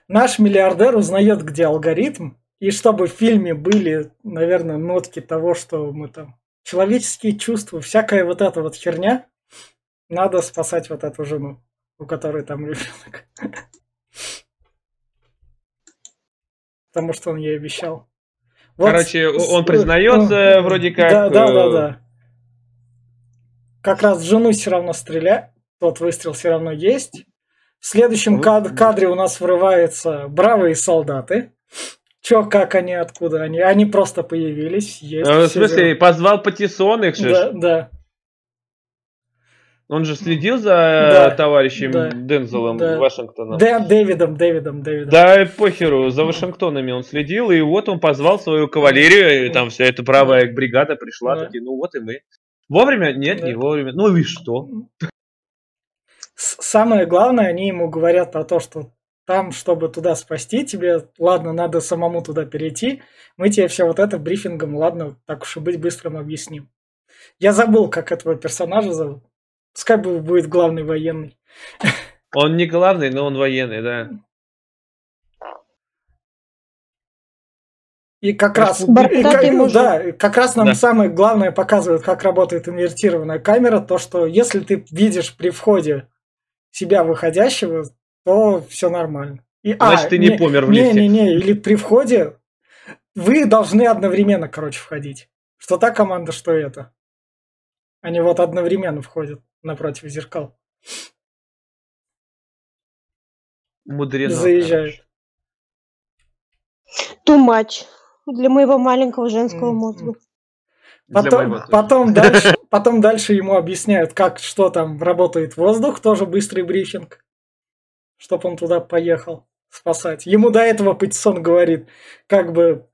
наш миллиардер узнает, где алгоритм, и чтобы в фильме были, наверное, нотки того, что мы там... Человеческие чувства, всякая вот эта вот херня, надо спасать вот эту жену, у которой там ребенок. Потому что он ей обещал. Вот Короче, он признается ну, вроде как... Да, да, да, э, да. Как раз жену все равно стреляет, тот выстрел все равно есть. В следующем кад- кадре у нас врываются бравые солдаты. Чё, как они, откуда они? Они просто появились. Есть, а, в смысле, дела. позвал Патиссон их же? Да, да. Он же следил за да, товарищем да, Дензелом да. Вашингтона. Да, Дэвидом, Дэвидом, Дэвидом. Да, похеру, за Вашингтонами он следил, и вот он позвал свою кавалерию, и там вся эта правая бригада пришла, да. такие, ну вот и мы. Вовремя? Нет, да. не вовремя. Ну и что? Самое главное, они ему говорят про то, что там, чтобы туда спасти, тебе, ладно, надо самому туда перейти, мы тебе все вот это брифингом, ладно, так уж и быть, быстрым объясним. Я забыл, как этого персонажа зовут. Пускай будет главный военный. Он не главный, но он военный, да. И как раз, и, и, да, как раз нам да. самое главное показывает, как работает инвертированная камера, то, что если ты видишь при входе себя выходящего, то все нормально. И, Значит, а, ты не, не помер в лифте. Не-не-не, или при входе вы должны одновременно, короче, входить. Что та команда, что это. Они вот одновременно входят напротив зеркал. Мудрено. Заезжают. Too much для моего маленького женского мозга. Потом, потом, дальше, потом дальше ему объясняют, как, что там работает воздух, тоже быстрый брифинг, чтобы он туда поехал спасать. Ему до этого Патисон говорит, как бы,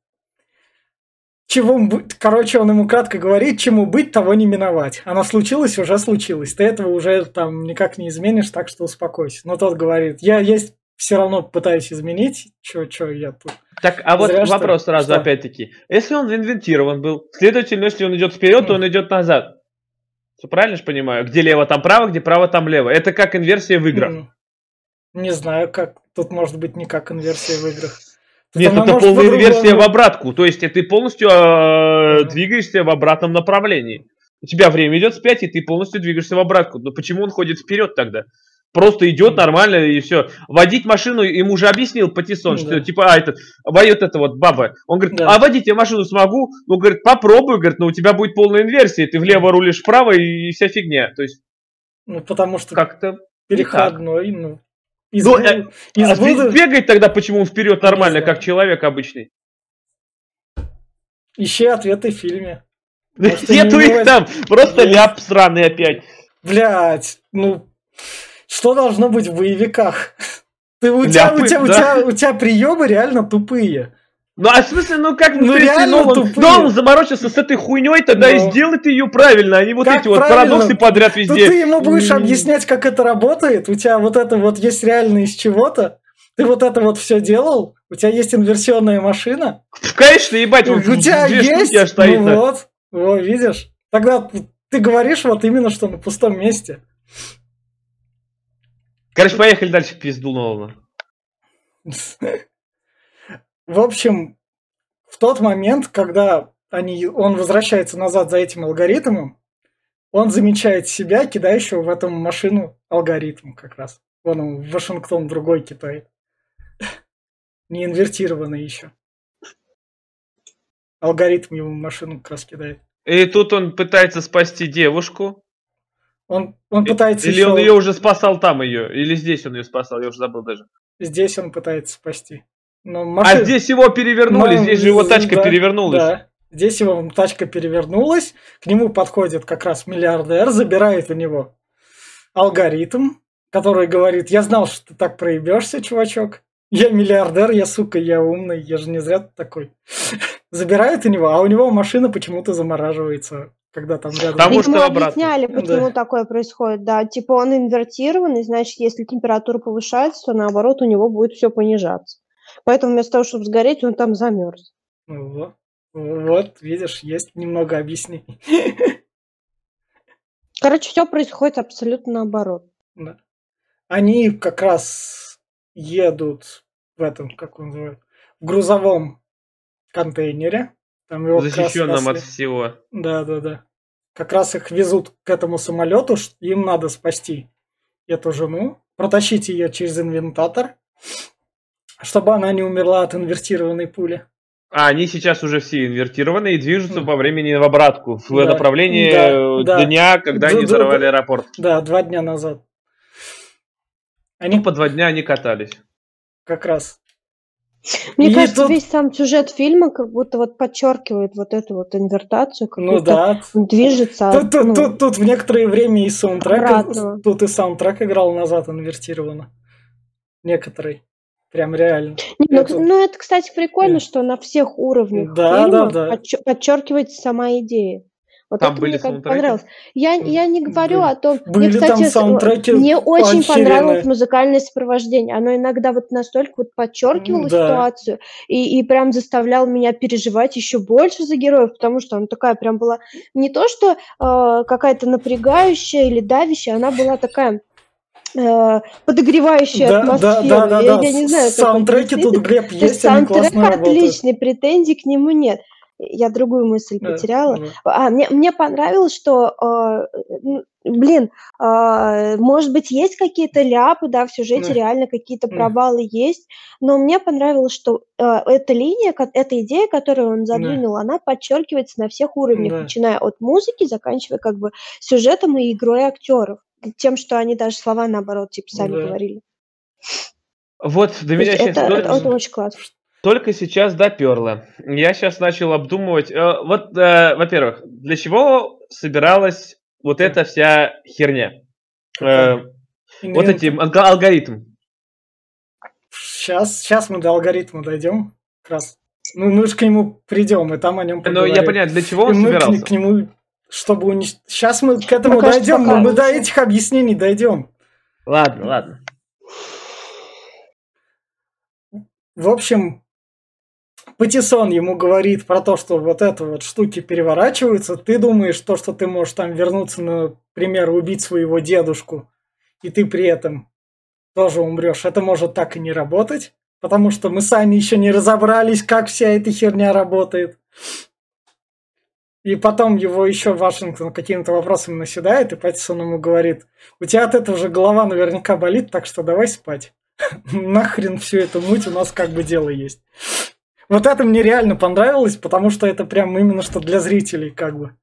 чего, короче, он ему кратко говорит, чему быть, того не миновать. Оно случилось, уже случилось. Ты этого уже там никак не изменишь, так что успокойся. Но тот говорит, я есть все равно пытаюсь изменить, что что я тут. Так, а вот Зря, вопрос что? сразу что? опять-таки. Если он инвентирован был, следовательно, если он идет вперед, то он идет назад. Правильно же понимаю? Где лево, там право, где право, там лево. Это как инверсия в играх. Не знаю, как тут может быть не как инверсия в играх. Тут Нет, это полная инверсия в обратку. То есть ты полностью э, двигаешься в обратном направлении. У тебя время идет вспять, и ты полностью двигаешься в обратку. Но почему он ходит вперед тогда? Просто идет нормально и все. Водить машину ему уже объяснил Патисон, что да. типа, а, этот, вот это вот баба. Он говорит, да. а водить я машину смогу? Ну, говорит, попробуй, говорит, но у тебя будет полная инверсия, ты влево рулишь вправо и, вся фигня. То есть. Ну, потому что как-то переходной, ну. Из, ну, э, из а буду... бегает тогда, почему он вперед нормально, как человек обычный? Ищи ответы в фильме. Нету их там, просто ляп сраный опять. Блять, ну что должно быть в боевиках? Ты, у, тебя, у, тебя, да. у, тебя, у тебя приемы реально тупые. Ну, а в смысле, ну как ну, реально Нолан, тупые. Нолан заморочился с этой хуйней, тогда Но... и ну. сделай ты ее правильно, а не вот как эти правильно? вот парадоксы подряд везде. Ну, ты ему будешь mm. объяснять, как это работает, у тебя вот это вот есть реально из чего-то, ты вот это вот все делал, у тебя есть инверсионная машина. Конечно, ебать, у тебя есть, стоит, ну вот, вот, видишь. Тогда ты говоришь вот именно, что на пустом месте. Короче, поехали дальше в пизду Нолана. В общем, в тот момент, когда они, он возвращается назад за этим алгоритмом, он замечает себя, кидающего в эту машину алгоритм как раз. Вон он, Вашингтон другой Китай. Не инвертированный еще. Алгоритм ему машину как раз кидает. И тут он пытается спасти девушку. Он, он пытается Или еще... он ее уже спасал там ее, или здесь он ее спасал, я уже забыл даже. Здесь он пытается спасти. Но машин... А здесь его перевернули, Но... здесь же его тачка да, перевернулась. Да. Здесь его тачка перевернулась, к нему подходит как раз миллиардер, забирает у него алгоритм, который говорит, я знал, что ты так проебешься, чувачок. Я миллиардер, я сука, я умный, я же не зря такой. Забирает у него, а у него машина почему-то замораживается когда там рядом... Потому что объясняли, почему да. такое происходит, да. Типа он инвертированный, значит, если температура повышается, то наоборот у него будет все понижаться. Поэтому вместо того, чтобы сгореть, он там замерз. Вот, вот видишь, есть немного объяснений. Короче, все происходит абсолютно наоборот. Да. Они как раз едут в этом, как он называет, в грузовом контейнере, там его Защищенным от всего. Да, да, да. Как раз их везут к этому самолету, им надо спасти эту жену, протащить ее через инвентатор, чтобы она не умерла от инвертированной пули. А они сейчас уже все инвертированы и движутся по времени в обратку, в да, направлении да, дня, да. когда они взорвали аэропорт. Да, два дня назад. Они ну, по два дня они катались. Как раз. Мне и кажется, тут... весь сам сюжет фильма как будто вот подчеркивает вот эту вот инвертацию, как ну, да. движется. Тут, тут, ну, тут, тут в некоторое время и саундтрек, обратного. тут и саундтрек играл назад инвертированно. Некоторый. Прям реально. Не, ну, это... ну, это, кстати, прикольно, что на всех уровнях да, фильма да, да. подчеркивается сама идея. Вот там это были мне как понравилось. Я, я не говорю да. о том... Были мне, кстати, там саундтреки Мне очень понравилось музыкальное сопровождение. Оно иногда вот настолько вот подчеркивало да. ситуацию и, и прям заставляло меня переживать еще больше за героев, потому что она такая прям была не то, что э, какая-то напрягающая или давящая, она была такая э, подогревающая да, атмосферу. Да, да, да, я, да. я не знаю, Саундтреки тут, Глеб, есть, Саундтрек отличный, претензий к нему нет. Я другую мысль потеряла. А, мне, мне понравилось, что, э, блин, э, может быть, есть какие-то ляпы, да, в сюжете реально какие-то провалы есть, но мне понравилось, что э, эта линия, эта идея, которую он задвинул, она подчеркивается на всех уровнях, начиная от музыки, заканчивая как бы сюжетом и игрой актеров, тем, что они даже слова наоборот типа сами говорили. Вот, до меня сейчас это, это, это очень классно. Только сейчас доперло. Я сейчас начал обдумывать. Э, вот, э, во-первых, для чего собиралась вот эта вся херня? Э, вот эти алгоритм. Сейчас, сейчас мы до алгоритма дойдем. Как раз. Ну, мы же к нему придем, и там о нем поговорим. Ну, я понимаю, для чего он и собирался? Мы к, к нему, чтобы уничтожить... Сейчас мы к этому Пока дойдем, но мы до этих объяснений дойдем. Ладно, ладно. В общем, Патисон ему говорит про то, что вот это вот штуки переворачиваются, ты думаешь то, что ты можешь там вернуться, например, убить своего дедушку, и ты при этом тоже умрешь. Это может так и не работать, потому что мы сами еще не разобрались, как вся эта херня работает. И потом его еще Вашингтон какими-то вопросами наседает, и Паттисон ему говорит, у тебя от этого же голова наверняка болит, так что давай спать. Нахрен всю эту муть, у нас как бы дело есть. Вот это мне реально понравилось, потому что это прям именно что для зрителей, как бы.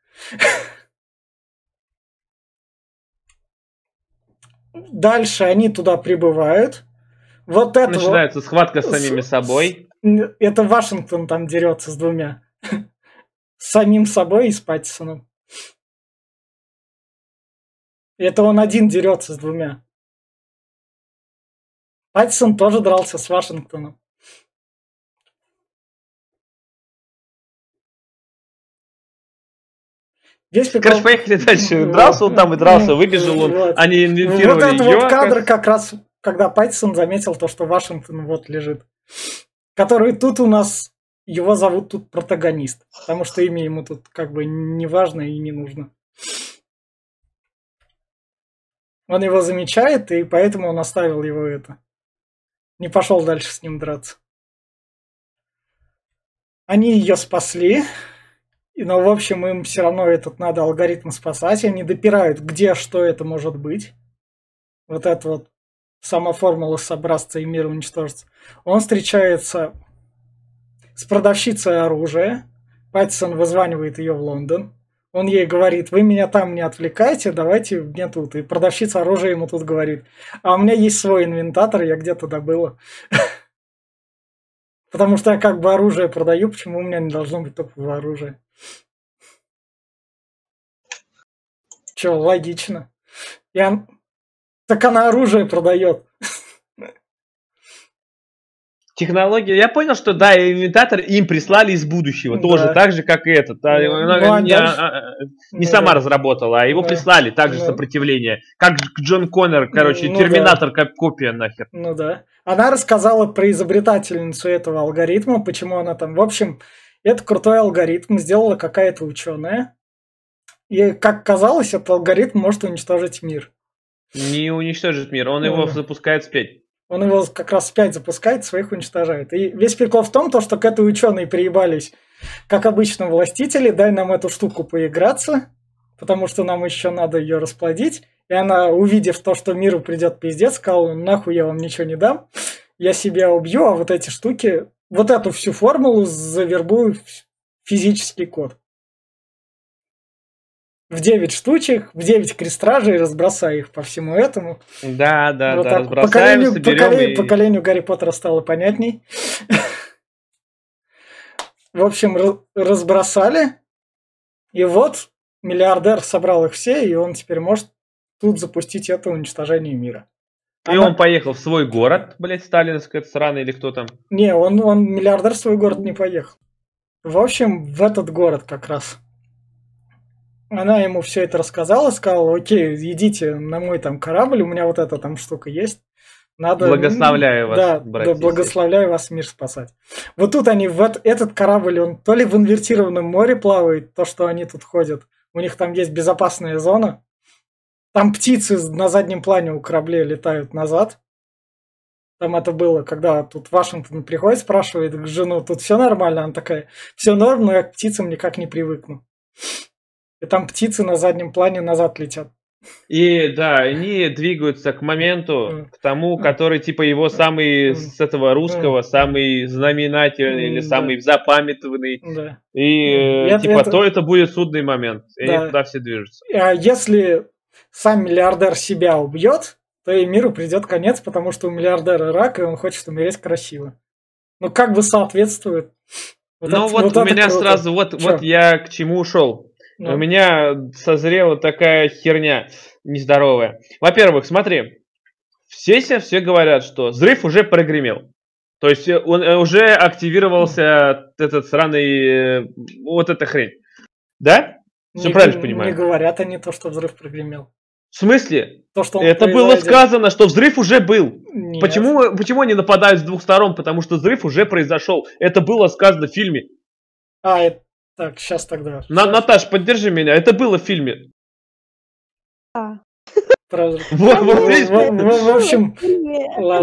Дальше они туда прибывают. Вот это Начинается схватка с самими собой. Это Вашингтон там дерется с двумя. С самим собой и с Паттисоном. Это он один дерется с двумя. Паттисон тоже дрался с Вашингтоном. Весь прикол... Короче, поехали дальше. Дрался он там и дрался, выбежал он. Вот. Они инвентировали Вот это ее. вот кадр как раз, когда Паттисон заметил то, что Вашингтон вот лежит. Который тут у нас, его зовут тут протагонист. Потому что имя ему тут как бы не важно и не нужно. Он его замечает, и поэтому он оставил его это. Не пошел дальше с ним драться. Они ее спасли. Но, в общем, им все равно этот надо алгоритм спасать. Они допирают, где что это может быть. Вот это вот сама формула собраться и мир уничтожится. Он встречается с продавщицей оружия. Паттисон вызванивает ее в Лондон. Он ей говорит, вы меня там не отвлекайте, давайте мне тут. И продавщица оружия ему тут говорит, а у меня есть свой инвентатор, я где-то добыла. Потому что я как бы оружие продаю, почему у меня не должно быть топового оружия? Че, логично. Я... Так она оружие продает. Технология. Я понял, что да, инвентатор им прислали из будущего. Да. Тоже так же, как и этот. Да, ну, она, не, дальше... а, а не ну, сама да. разработала, а его да. прислали также да. сопротивление. Как Джон Коннор, короче, ну, терминатор да. как копия нахер. Ну да. Она рассказала про изобретательницу этого алгоритма, почему она там. В общем, это крутой алгоритм сделала какая-то ученая. И, как казалось, этот алгоритм может уничтожить мир. Не уничтожит мир, он ну, его запускает спять. Он его как раз спять запускает, своих уничтожает. И весь прикол в том, то, что к этой ученой приебались, как обычно, властители, дай нам эту штуку поиграться, потому что нам еще надо ее расплодить. И она, увидев то, что миру придет пиздец, сказала, нахуй я вам ничего не дам, я себя убью, а вот эти штуки, вот эту всю формулу завербую в физический код. В 9 штучек, в 9 крестражей, разбросай их по всему этому. Да, да, вот да, так. разбросаем, поколению, поколению, и... поколению Гарри Поттера стало понятней. В общем, разбросали. И вот миллиардер собрал их все, и он теперь может тут запустить это уничтожение мира. И Она... он поехал в свой город, блядь, сталинская сраный или кто там? Не, он, он миллиардер в свой город не поехал. В общем, в этот город как раз. Она ему все это рассказала, сказала, окей, идите на мой там корабль, у меня вот эта там штука есть. Надо... Благословляю вас, да, братья. Да, благословляю вас мир спасать. Вот тут они, в этот корабль, он то ли в инвертированном море плавает, то, что они тут ходят. У них там есть безопасная зона, там птицы на заднем плане у кораблей летают назад. Там это было, когда тут Вашингтон приходит, спрашивает жену, тут все нормально? Она такая, все норм, но я к птицам никак не привыкну. И там птицы на заднем плане назад летят. И да, они двигаются к моменту, к тому, который типа его самый с этого русского, самый знаменательный или самый запамятованный. Да. И это, типа это... то это будет судный момент. И да. они туда все движутся. А если сам миллиардер себя убьет, то и миру придет конец, потому что у миллиардера рак, и он хочет умереть красиво. Ну, как бы соответствует. Вот ну, это, вот, вот у меня круто. сразу, вот, вот я к чему ушел. Ну. У меня созрела такая херня нездоровая. Во-первых, смотри, все все говорят, что взрыв уже прогремел. То есть э, он э, уже активировался этот сраный, э, вот эта хрень. Да? Все не, правильно понимаю? Не говорят они то, что взрыв прогремел. В смысле? То, что Это произойдет. было сказано, что взрыв уже был. Нет. Почему, почему они нападают с двух сторон? Потому что взрыв уже произошел. Это было сказано в фильме. А, это так, сейчас тогда. На, Наташ, поддержи меня. Это было в фильме. А. Вот, вот, в, общем,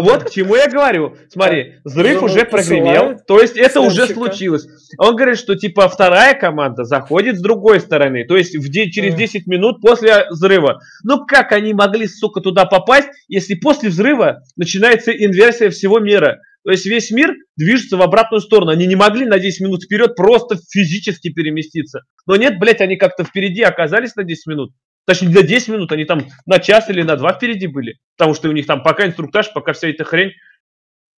вот к чему я говорю. Смотри, взрыв уже прогремел, то есть это уже случилось. Он говорит, что типа вторая команда заходит с другой стороны, то есть в через 10 минут после взрыва. Ну как они могли, сука, туда попасть, если после взрыва начинается инверсия всего мира? То есть весь мир движется в обратную сторону. Они не могли на 10 минут вперед просто физически переместиться. Но нет, блядь, они как-то впереди оказались на 10 минут. Точнее, для 10 минут они там на час или на два впереди были. Потому что у них там пока инструктаж, пока вся эта хрень.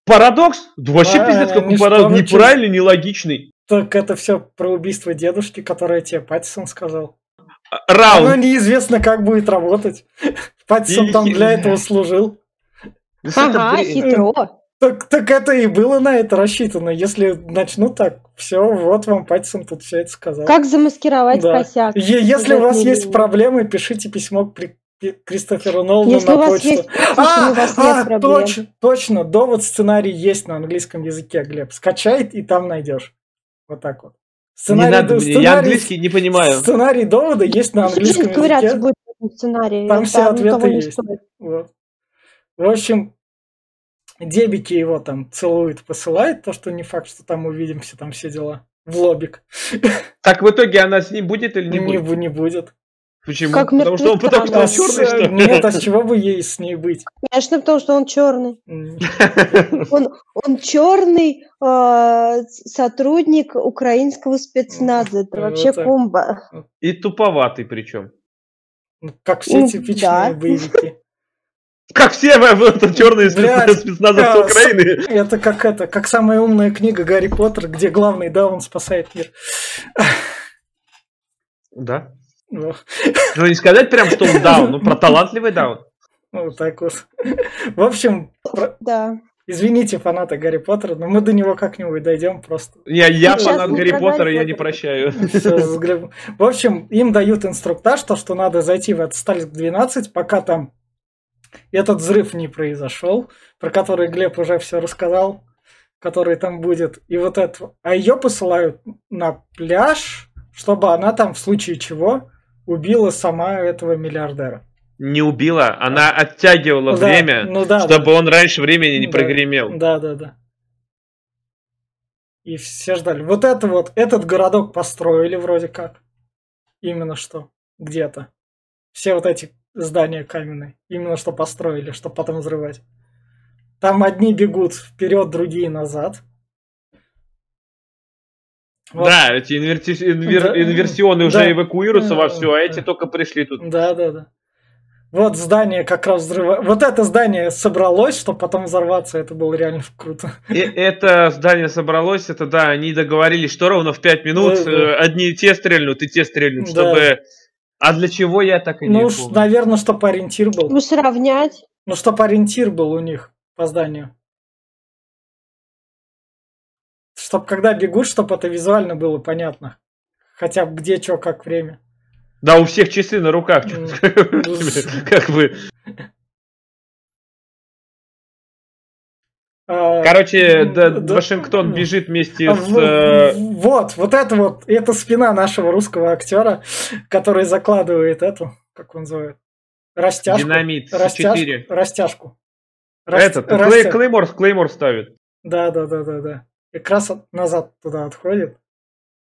Парадокс? Да вообще а, пиздец, какой парадокс. Неправильный, нелогичный. Так это все про убийство дедушки, которое тебе Паттисон сказал. А, раунд. Оно неизвестно, как будет работать. Паттисон там для этого служил. Ага, хитро. Так, так это и было на это рассчитано. Если начну так, все, вот вам Паттисон тут все это сказал. Как замаскировать да. косяк? Е- если у вас есть проблемы, пишите письмо к при- Кристоферу Нолану Если на у вас почту. Есть, а, у вас а, нет точно, точно, довод сценарий есть на английском языке, Глеб. Скачай и там найдешь. Вот так вот. Сценарий, не надо, сценарий, я английский не понимаю. Сценарий довода есть на английском говорят, языке. Будет сценарий. Там все ответы есть. Вот. В общем, Дебики его там целует, посылает, то, что не факт, что там увидимся, там все дела. В лобик. Так в итоге она с ним будет или не, не будет? Не будет. Почему? Как потому что он, потому что он черный, что ли? Нет, а с чего бы ей с ней быть? Конечно, потому что он черный. он, он черный э, сотрудник украинского спецназа. Это вообще комбо. И туповатый причем. Ну, как все типичные боевики. Как все это черные спецназовцы Украины. Это как это, как самая умная книга Гарри Поттер, где главный, да, он спасает мир. Да. Ну, ну не сказать прям, что он даун, ну про талантливый даун. Вот так вот. В общем, да. Извините, фанаты Гарри Поттера, но мы до него как-нибудь дойдем просто. Я, я фанат Гарри Поттера, я не прощаю. В общем, им дают инструктаж, то, что надо зайти в этот Сталинск 12, пока там этот взрыв не произошел, про который Глеб уже все рассказал, который там будет. И вот это. А ее посылают на пляж, чтобы она там в случае чего убила сама этого миллиардера. Не убила, она оттягивала да, время, ну да, чтобы да. он раньше времени не да, прогремел. Да, да, да. И все ждали. Вот это вот, этот городок построили вроде как. Именно что. Где-то. Все вот эти здание каменное. Именно что построили, чтобы потом взрывать. Там одни бегут вперед, другие назад. Вот. Да, эти инверти... инвер... да, инверсионы уже да, эвакуируются да, во все, а эти только пришли тут. Да, да, да. Вот здание как раз взрывает. Вот это здание собралось, чтобы потом взорваться. Это было реально круто. И это здание собралось, это да, они договорились, что ровно в 5 минут да, да. Э, одни те стрельнут, и те стрельнут, чтобы да. А для чего я так и не Ну, помню? наверное, чтобы ориентир был. Ну, сравнять. Ну, чтобы ориентир был у них по зданию. Чтобы когда бегут, чтобы это визуально было понятно. Хотя бы где, что, как время. Да, у всех часы на руках. Как бы. Короче, да, да, Вашингтон бежит вместе а, с... Э, вот, вот это вот, это спина нашего русского актера, который закладывает эту, как он называет, растяжку. Динамит растяжку, 4. Растяжку. Этот, Расти... Клеймор, Клеймор ставит. Да, да, да, да, да. И как раз назад туда отходит.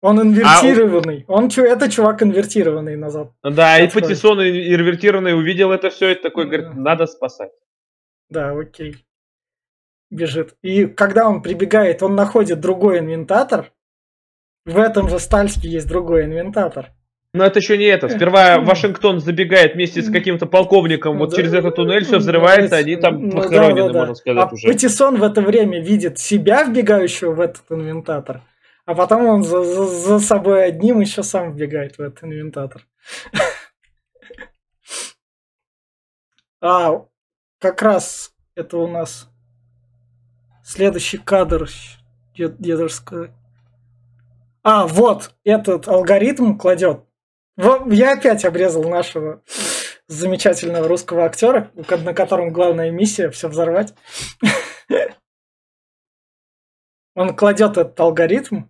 Он инвертированный. А, он, это чувак инвертированный назад. Да, и Патисон инвертированный увидел это все, и такой говорит, надо спасать. Да, окей. Бежит. И когда он прибегает, он находит другой инвентатор. В этом же Стальске есть другой инвентатор. Но это еще не это. Сперва Вашингтон забегает вместе с каким-то полковником вот через этот туннель, все взрывается, они там ну похоронены, можно сказать, а уже. Патисон в это время видит себя, вбегающего в этот инвентатор, а потом он за, за, за собой одним еще сам вбегает в этот инвентатор. А, как раз это у нас следующий кадр, я, я даже сказать. А, вот, этот алгоритм кладет я опять обрезал нашего замечательного русского актера, на котором главная миссия все взорвать. Он кладет этот алгоритм.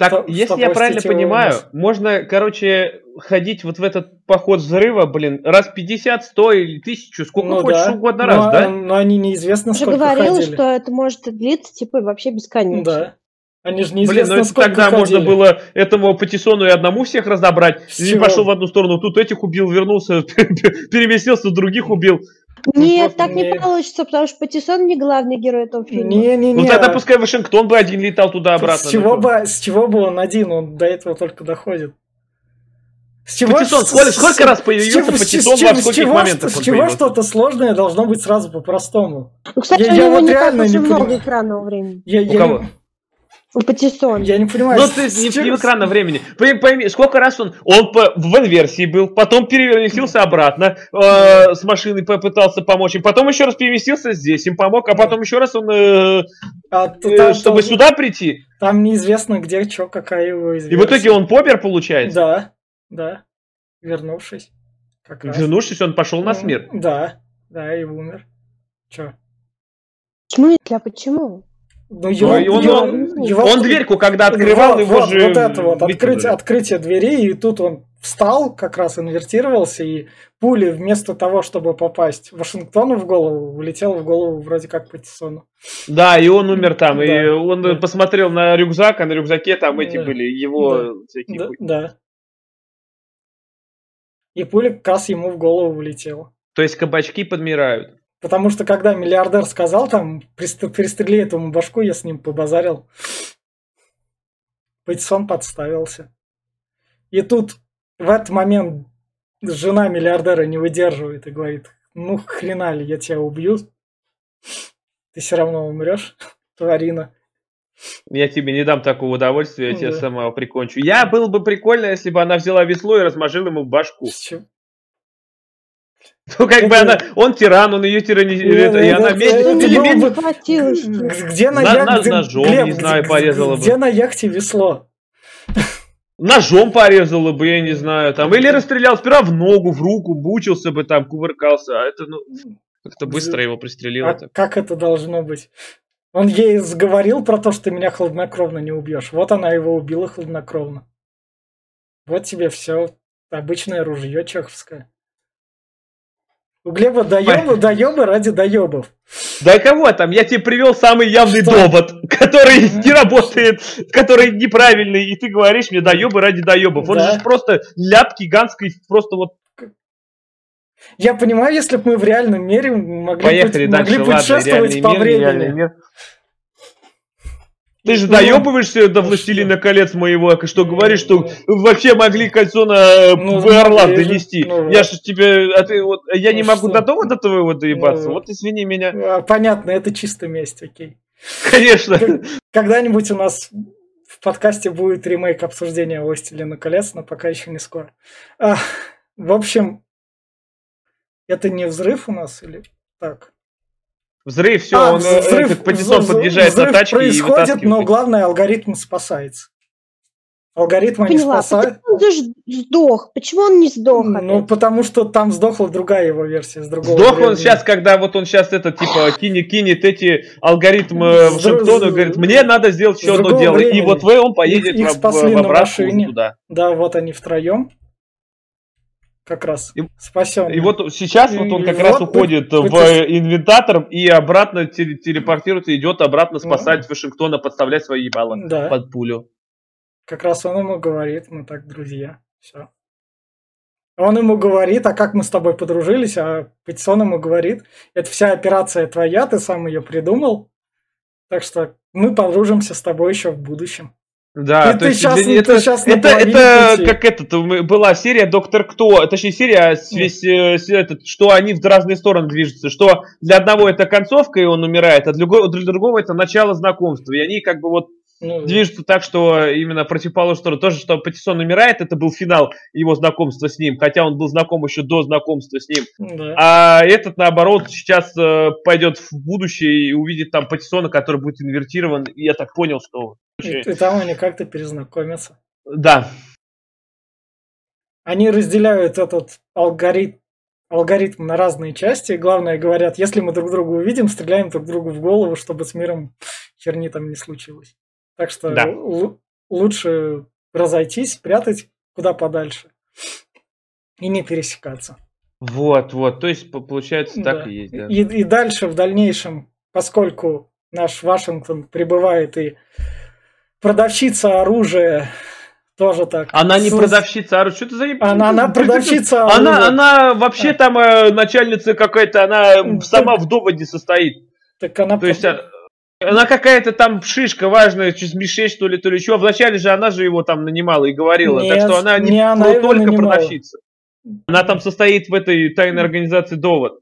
Так, если я правильно понимаю, можно, короче, ходить вот в этот поход взрыва, блин, раз 50, 100 или 1000, сколько ну, хочешь да. угодно но, раз, да? Но они неизвестно сколько говорил, ходили. что это может длиться, типа, вообще бесконечно. Да. Они же неизвестно, Блин, ну тогда ходили. можно было этому Патисону и одному всех разобрать. И пошел в одну сторону, тут этих убил, вернулся, переместился, других убил. Нет, так не... не получится, потому что Патисон не главный герой этого фильма. Не, не, не. Ну тогда пускай Вашингтон бы один летал туда-обратно. С чего, бы, с чего бы он один? Он до этого только доходит. С чего, Патисон, сколько, сколько раз появился Патисон во скольких чего, моментах? С чего что-то сложное должно быть сразу по-простому? Ну, кстати, я, у него я вот не реально так не много экранного времени. Я, у я, кого? У Патиссон. Я не понимаю. Ну, ты не, не в экранном времени. Пойми, пойми, сколько раз он... Он по, в инверсии был, потом переместился обратно, э, с машиной попытался помочь им, потом еще раз переместился здесь, им помог, а потом еще раз он... Э, а, э, там, чтобы там, сюда прийти. Там неизвестно, где, что, какая его инверсия. И в итоге он попер, получается? Да, да. Вернувшись. Как Вернувшись, он пошел на смерть. Да, да, и умер. Че? Почему? А почему? Ну, его, он, его, он, его, он дверьку, когда открывал, вот, его вот, же... Вот это вот, открытие, открытие двери, и тут он встал, как раз инвертировался, и пули вместо того, чтобы попасть Вашингтону в голову, улетела в голову вроде как Патисону. Да, и он умер там, да, и он да. посмотрел на рюкзак, а на рюкзаке там эти да. были его да. всякие... Да, да. И пуля как раз ему в голову улетела. То есть кабачки подмирают. Потому что когда миллиардер сказал там, перестрели этому башку, я с ним побазарил. Патисон подставился. И тут в этот момент жена миллиардера не выдерживает и говорит, ну хрена ли, я тебя убью, ты все равно умрешь, тварина. Я тебе не дам такого удовольствия, я да. тебя сама прикончу. Я был бы прикольно, если бы она взяла весло и размажила ему башку. Ну, как бы она, он тиран, он ее тиранизирует, и она. Где на яхте... Ножом, не знаю, порезала бы. Где на яхте весло? Ножом порезала бы, я не знаю, там. Или расстрелял сперва в ногу, в руку, бучился бы там, кувыркался. А это, ну, как-то быстро его пристрелило. А как это должно быть? Он ей заговорил про то, что ты меня хладнокровно не убьешь. Вот она его убила хладнокровно. Вот тебе все. Обычное ружье чеховское. У Глеба доебы, доебы ради доебов. Да кого там? Я тебе привел самый явный Что? довод, который не работает, который неправильный, и ты говоришь мне доебы ради доебов. Он да. же просто ляп гигантский, просто вот я понимаю, если бы мы в реальном мире могли, Поехали быть, дальше, могли ладно, путешествовать по мир, времени. Ты же ну, доебываешься до Властелина колец моего, что говоришь, что вообще могли кольцо на ну, Орлан донести. Ну, я же тебе, а ты вот, я ну, не могу что? до того до твоего доебаться. Ну, вот извини меня. А, понятно, это чисто месть, окей. Конечно. Когда-нибудь у нас в подкасте будет ремейк обсуждения Властелина колец, но пока еще не скоро. А, в общем, это не взрыв у нас или так? Взрыв, все, а, он э, взрыв, как патиссон подъезжает взрыв на тачке происходит, и но главное, алгоритм спасается. Алгоритм они спасают. Почему он же сдох? Почему он не сдох? Ну, опять? потому что там сдохла другая его версия с другого Сдох времени. он сейчас, когда вот он сейчас это, типа, кинет, кинет эти алгоритмы Вашингтона и говорит, мне надо сделать еще одно дело. Времени. И вот вы, он поедет их, их в, в, в, в, в туда. Да, вот они втроем как раз спасен. И вот сейчас и, вот он как раз вот уходит вы, в вы... инвентатор и обратно телепортируется, идет обратно спасать ну, Вашингтона, подставлять свои ебало да. под пулю. Как раз он ему говорит, мы так друзья. Все. Он ему говорит, а как мы с тобой подружились, а Патисон ему говорит, это вся операция твоя, ты сам ее придумал, так что мы подружимся с тобой еще в будущем. Да, и то есть сейчас, это, сейчас это, это как это была серия Доктор Кто, точнее серия весь mm. этот, что они в разные стороны движутся, что для одного это концовка и он умирает, а для для другого это начало знакомства, и они как бы вот ну, движется так, что именно противоположную сторону. Тоже, что Патисон умирает, это был финал его знакомства с ним, хотя он был знаком еще до знакомства с ним. Да. А этот, наоборот, сейчас э, пойдет в будущее и увидит там Патисона, который будет инвертирован. И я так понял, что... И, и там они как-то перезнакомятся. Да. Они разделяют этот алгоритм алгоритм на разные части. И главное, говорят, если мы друг друга увидим, стреляем друг другу в голову, чтобы с миром херни там не случилось. Так что да. лучше разойтись, спрятать куда подальше и не пересекаться. Вот, вот, то есть получается так да. и есть. Да. И, и дальше в дальнейшем, поскольку наш Вашингтон прибывает и продавщица оружия тоже так. Она не продавщица оружия. Что ты за Она, она продавщица оружия. Она, она вообще а. там э, начальница какая-то, она сама в доводе состоит. Так она... То есть, а, она какая-то там шишка важная, через Мишель, что ли, то ли еще. Вначале же она же его там нанимала и говорила. Нет, так что она не, не она только нанимала. продавщица. Она там состоит в этой тайной организации довод.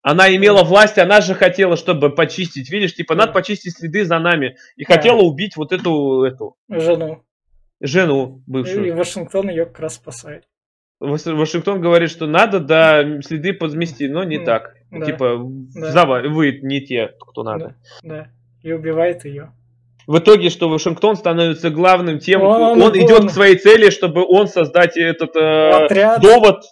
Она имела власть, она же хотела, чтобы почистить. Видишь, типа, надо почистить следы за нами. И хотела убить вот эту, эту... Жену. Жену бывшую. И Вашингтон ее как раз спасает. Вашингтон говорит, что надо, да, следы подмести, но не так. Да. Типа, да. вы не те, кто надо. Да, да. И убивает ее. В итоге, что Вашингтон становится главным тем, он, он, он идет к своей цели, чтобы он создать этот э, Отряд. довод.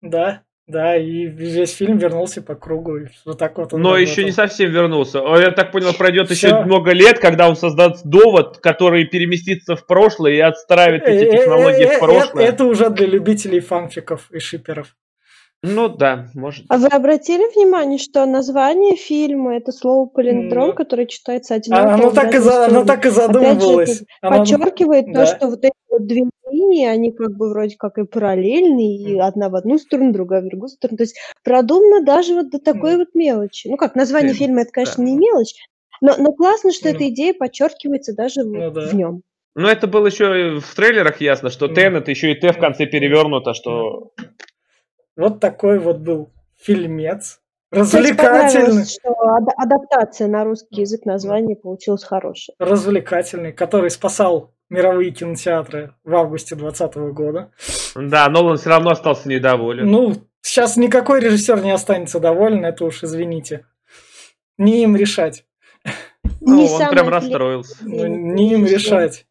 Да. Да, и весь фильм вернулся по кругу. И вот так вот Но еще не совсем вернулся. Я так понял, пройдет Все. еще много лет, когда он создаст довод, который переместится в прошлое и отстраивает эти э, технологии в э, прошлое. Это уже для любителей фанфиков и шиперов. Ну да, может. А вы обратили внимание, что название фильма это слово палиндром, mm. которое читается одинаково? Оно так, и за, оно так и задумывалось. Опять же, оно... подчеркивает да. то, что вот эти вот две линии, они как бы вроде как и параллельные, и одна в одну сторону, другая в другую сторону. То есть продумано даже вот до такой mm. вот мелочи. Ну как, название mm. фильма это, конечно, да. не мелочь, но, но классно, что mm. эта идея подчеркивается даже ну, да. в нем. Ну, это было еще в трейлерах ясно, что Тен это еще и Т в конце перевернуто, что вот такой вот был фильмец. Развлекательный. что адаптация на русский язык названия получилась хорошая. Развлекательный, который спасал мировые кинотеатры в августе 2020 года. Да, Нолан все равно остался недоволен. Ну, сейчас никакой режиссер не останется доволен, это уж извините. Не им решать. Ну, не он прям расстроился. Ну, не им решать.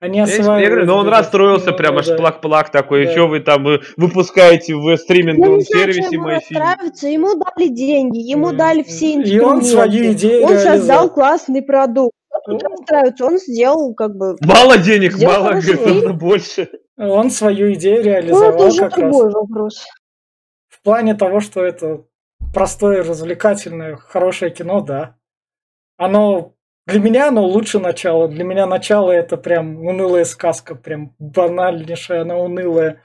Они осваивают. Я говорю, но он расстроился, ну, прям да, аж плак-плак такой. Да. Что вы там вы выпускаете в стриминговом ну, сервисе мои фильмы? Ему дали деньги, ему да. дали все инструменты. И он свою идею Он реализовал. создал классный продукт. Он расстраивается, он сделал как бы... Мало денег, мало, нужно больше. Он свою идею реализовал ну, это уже как другой раз. вопрос. В плане того, что это простое, развлекательное, хорошее кино, да. Оно для меня оно лучше начало. Для меня начало это прям унылая сказка, прям банальнейшая, она унылая,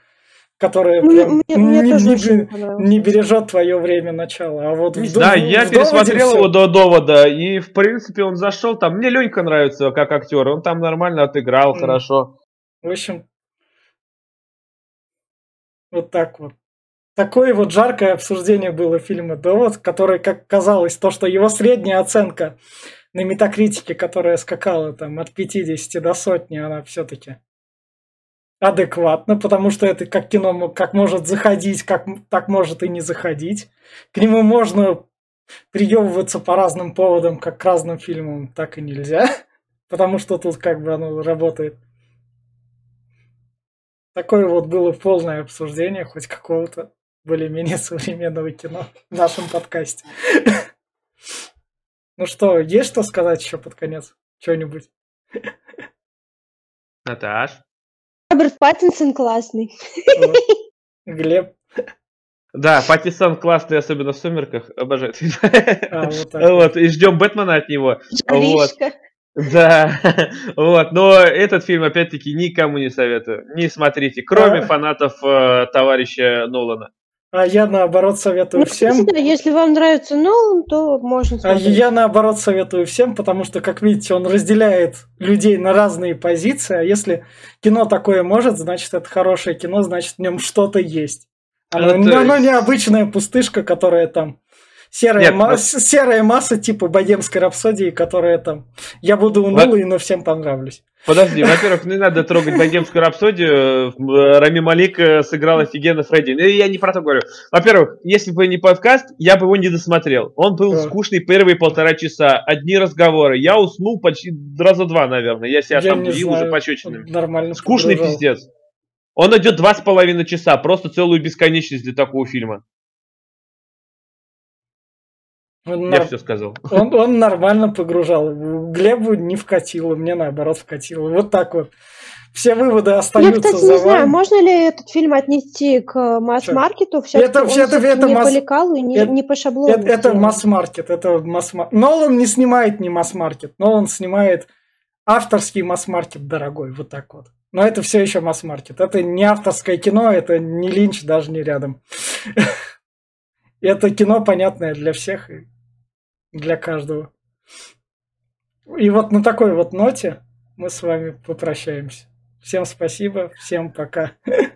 которая ну, прям мне, мне не, не, не бережет твое время начала. А вот в, да, в, я в пересмотрел его до довода, и в принципе он зашел там. Мне Ленька нравится как актер, он там нормально отыграл, mm. хорошо. В общем, вот так вот. Такое вот жаркое обсуждение было фильма «Довод», который, как казалось, то, что его средняя оценка на метакритике, которая скакала там от 50 до сотни, она все-таки адекватна, потому что это как кино как может заходить, как так может и не заходить. К нему можно приебываться по разным поводам, как к разным фильмам, так и нельзя, потому что тут как бы оно работает. Такое вот было полное обсуждение хоть какого-то более-менее современного кино в нашем подкасте. Ну что, есть что сказать еще под конец? Что-нибудь? Наташ? Роберт Паттинсон классный. Глеб. Да, Паттисон классный, особенно в «Сумерках». Обожает. А, вот, вот, и ждем Бэтмена от него. Вот. Да, вот, но этот фильм, опять-таки, никому не советую. Не смотрите, кроме а... фанатов э, товарища Нолана. А я наоборот советую ну, всем. Если вам нравится Нолан, то можно смотреть. А я наоборот советую всем, потому что, как видите, он разделяет людей на разные позиции. А если кино такое может, значит это хорошее кино, значит в нем что-то есть. Оно, это... оно необычная пустышка, которая там серая, Нет, ма- но... серая масса типа богемской рапсодии, которая там я буду унылый, но всем понравлюсь. Подожди, во-первых, не надо трогать богемскую рапсодию. Рами Малик э, сыграл офигенно Фредди. Ну, я не про то говорю. Во-первых, если бы не подкаст, я бы его не досмотрел. Он был да. скучный первые полтора часа. Одни разговоры. Я уснул почти раза два, наверное. Я себя я там бил уже пощечинами. Нормально. Скучный погружал. пиздец. Он идет два с половиной часа. Просто целую бесконечность для такого фильма. Он Я нар... все сказал. Он, он нормально погружал. Глебу не вкатило, мне наоборот вкатило. Вот так вот. Все выводы остаются Я, кстати, за не вами. знаю, можно ли этот фильм отнести к масс-маркету? Все-таки это, он это, это не масс... по лекалу и не, это, не по шаблону. Это, это масс-маркет. Это масс-маркет. Нолан не снимает не масс-маркет. Нолан снимает авторский масс-маркет дорогой. Вот так вот. Но это все еще масс-маркет. Это не авторское кино, это не Линч, даже не рядом. Это кино понятное для всех для каждого. И вот на такой вот ноте мы с вами попрощаемся. Всем спасибо, всем пока.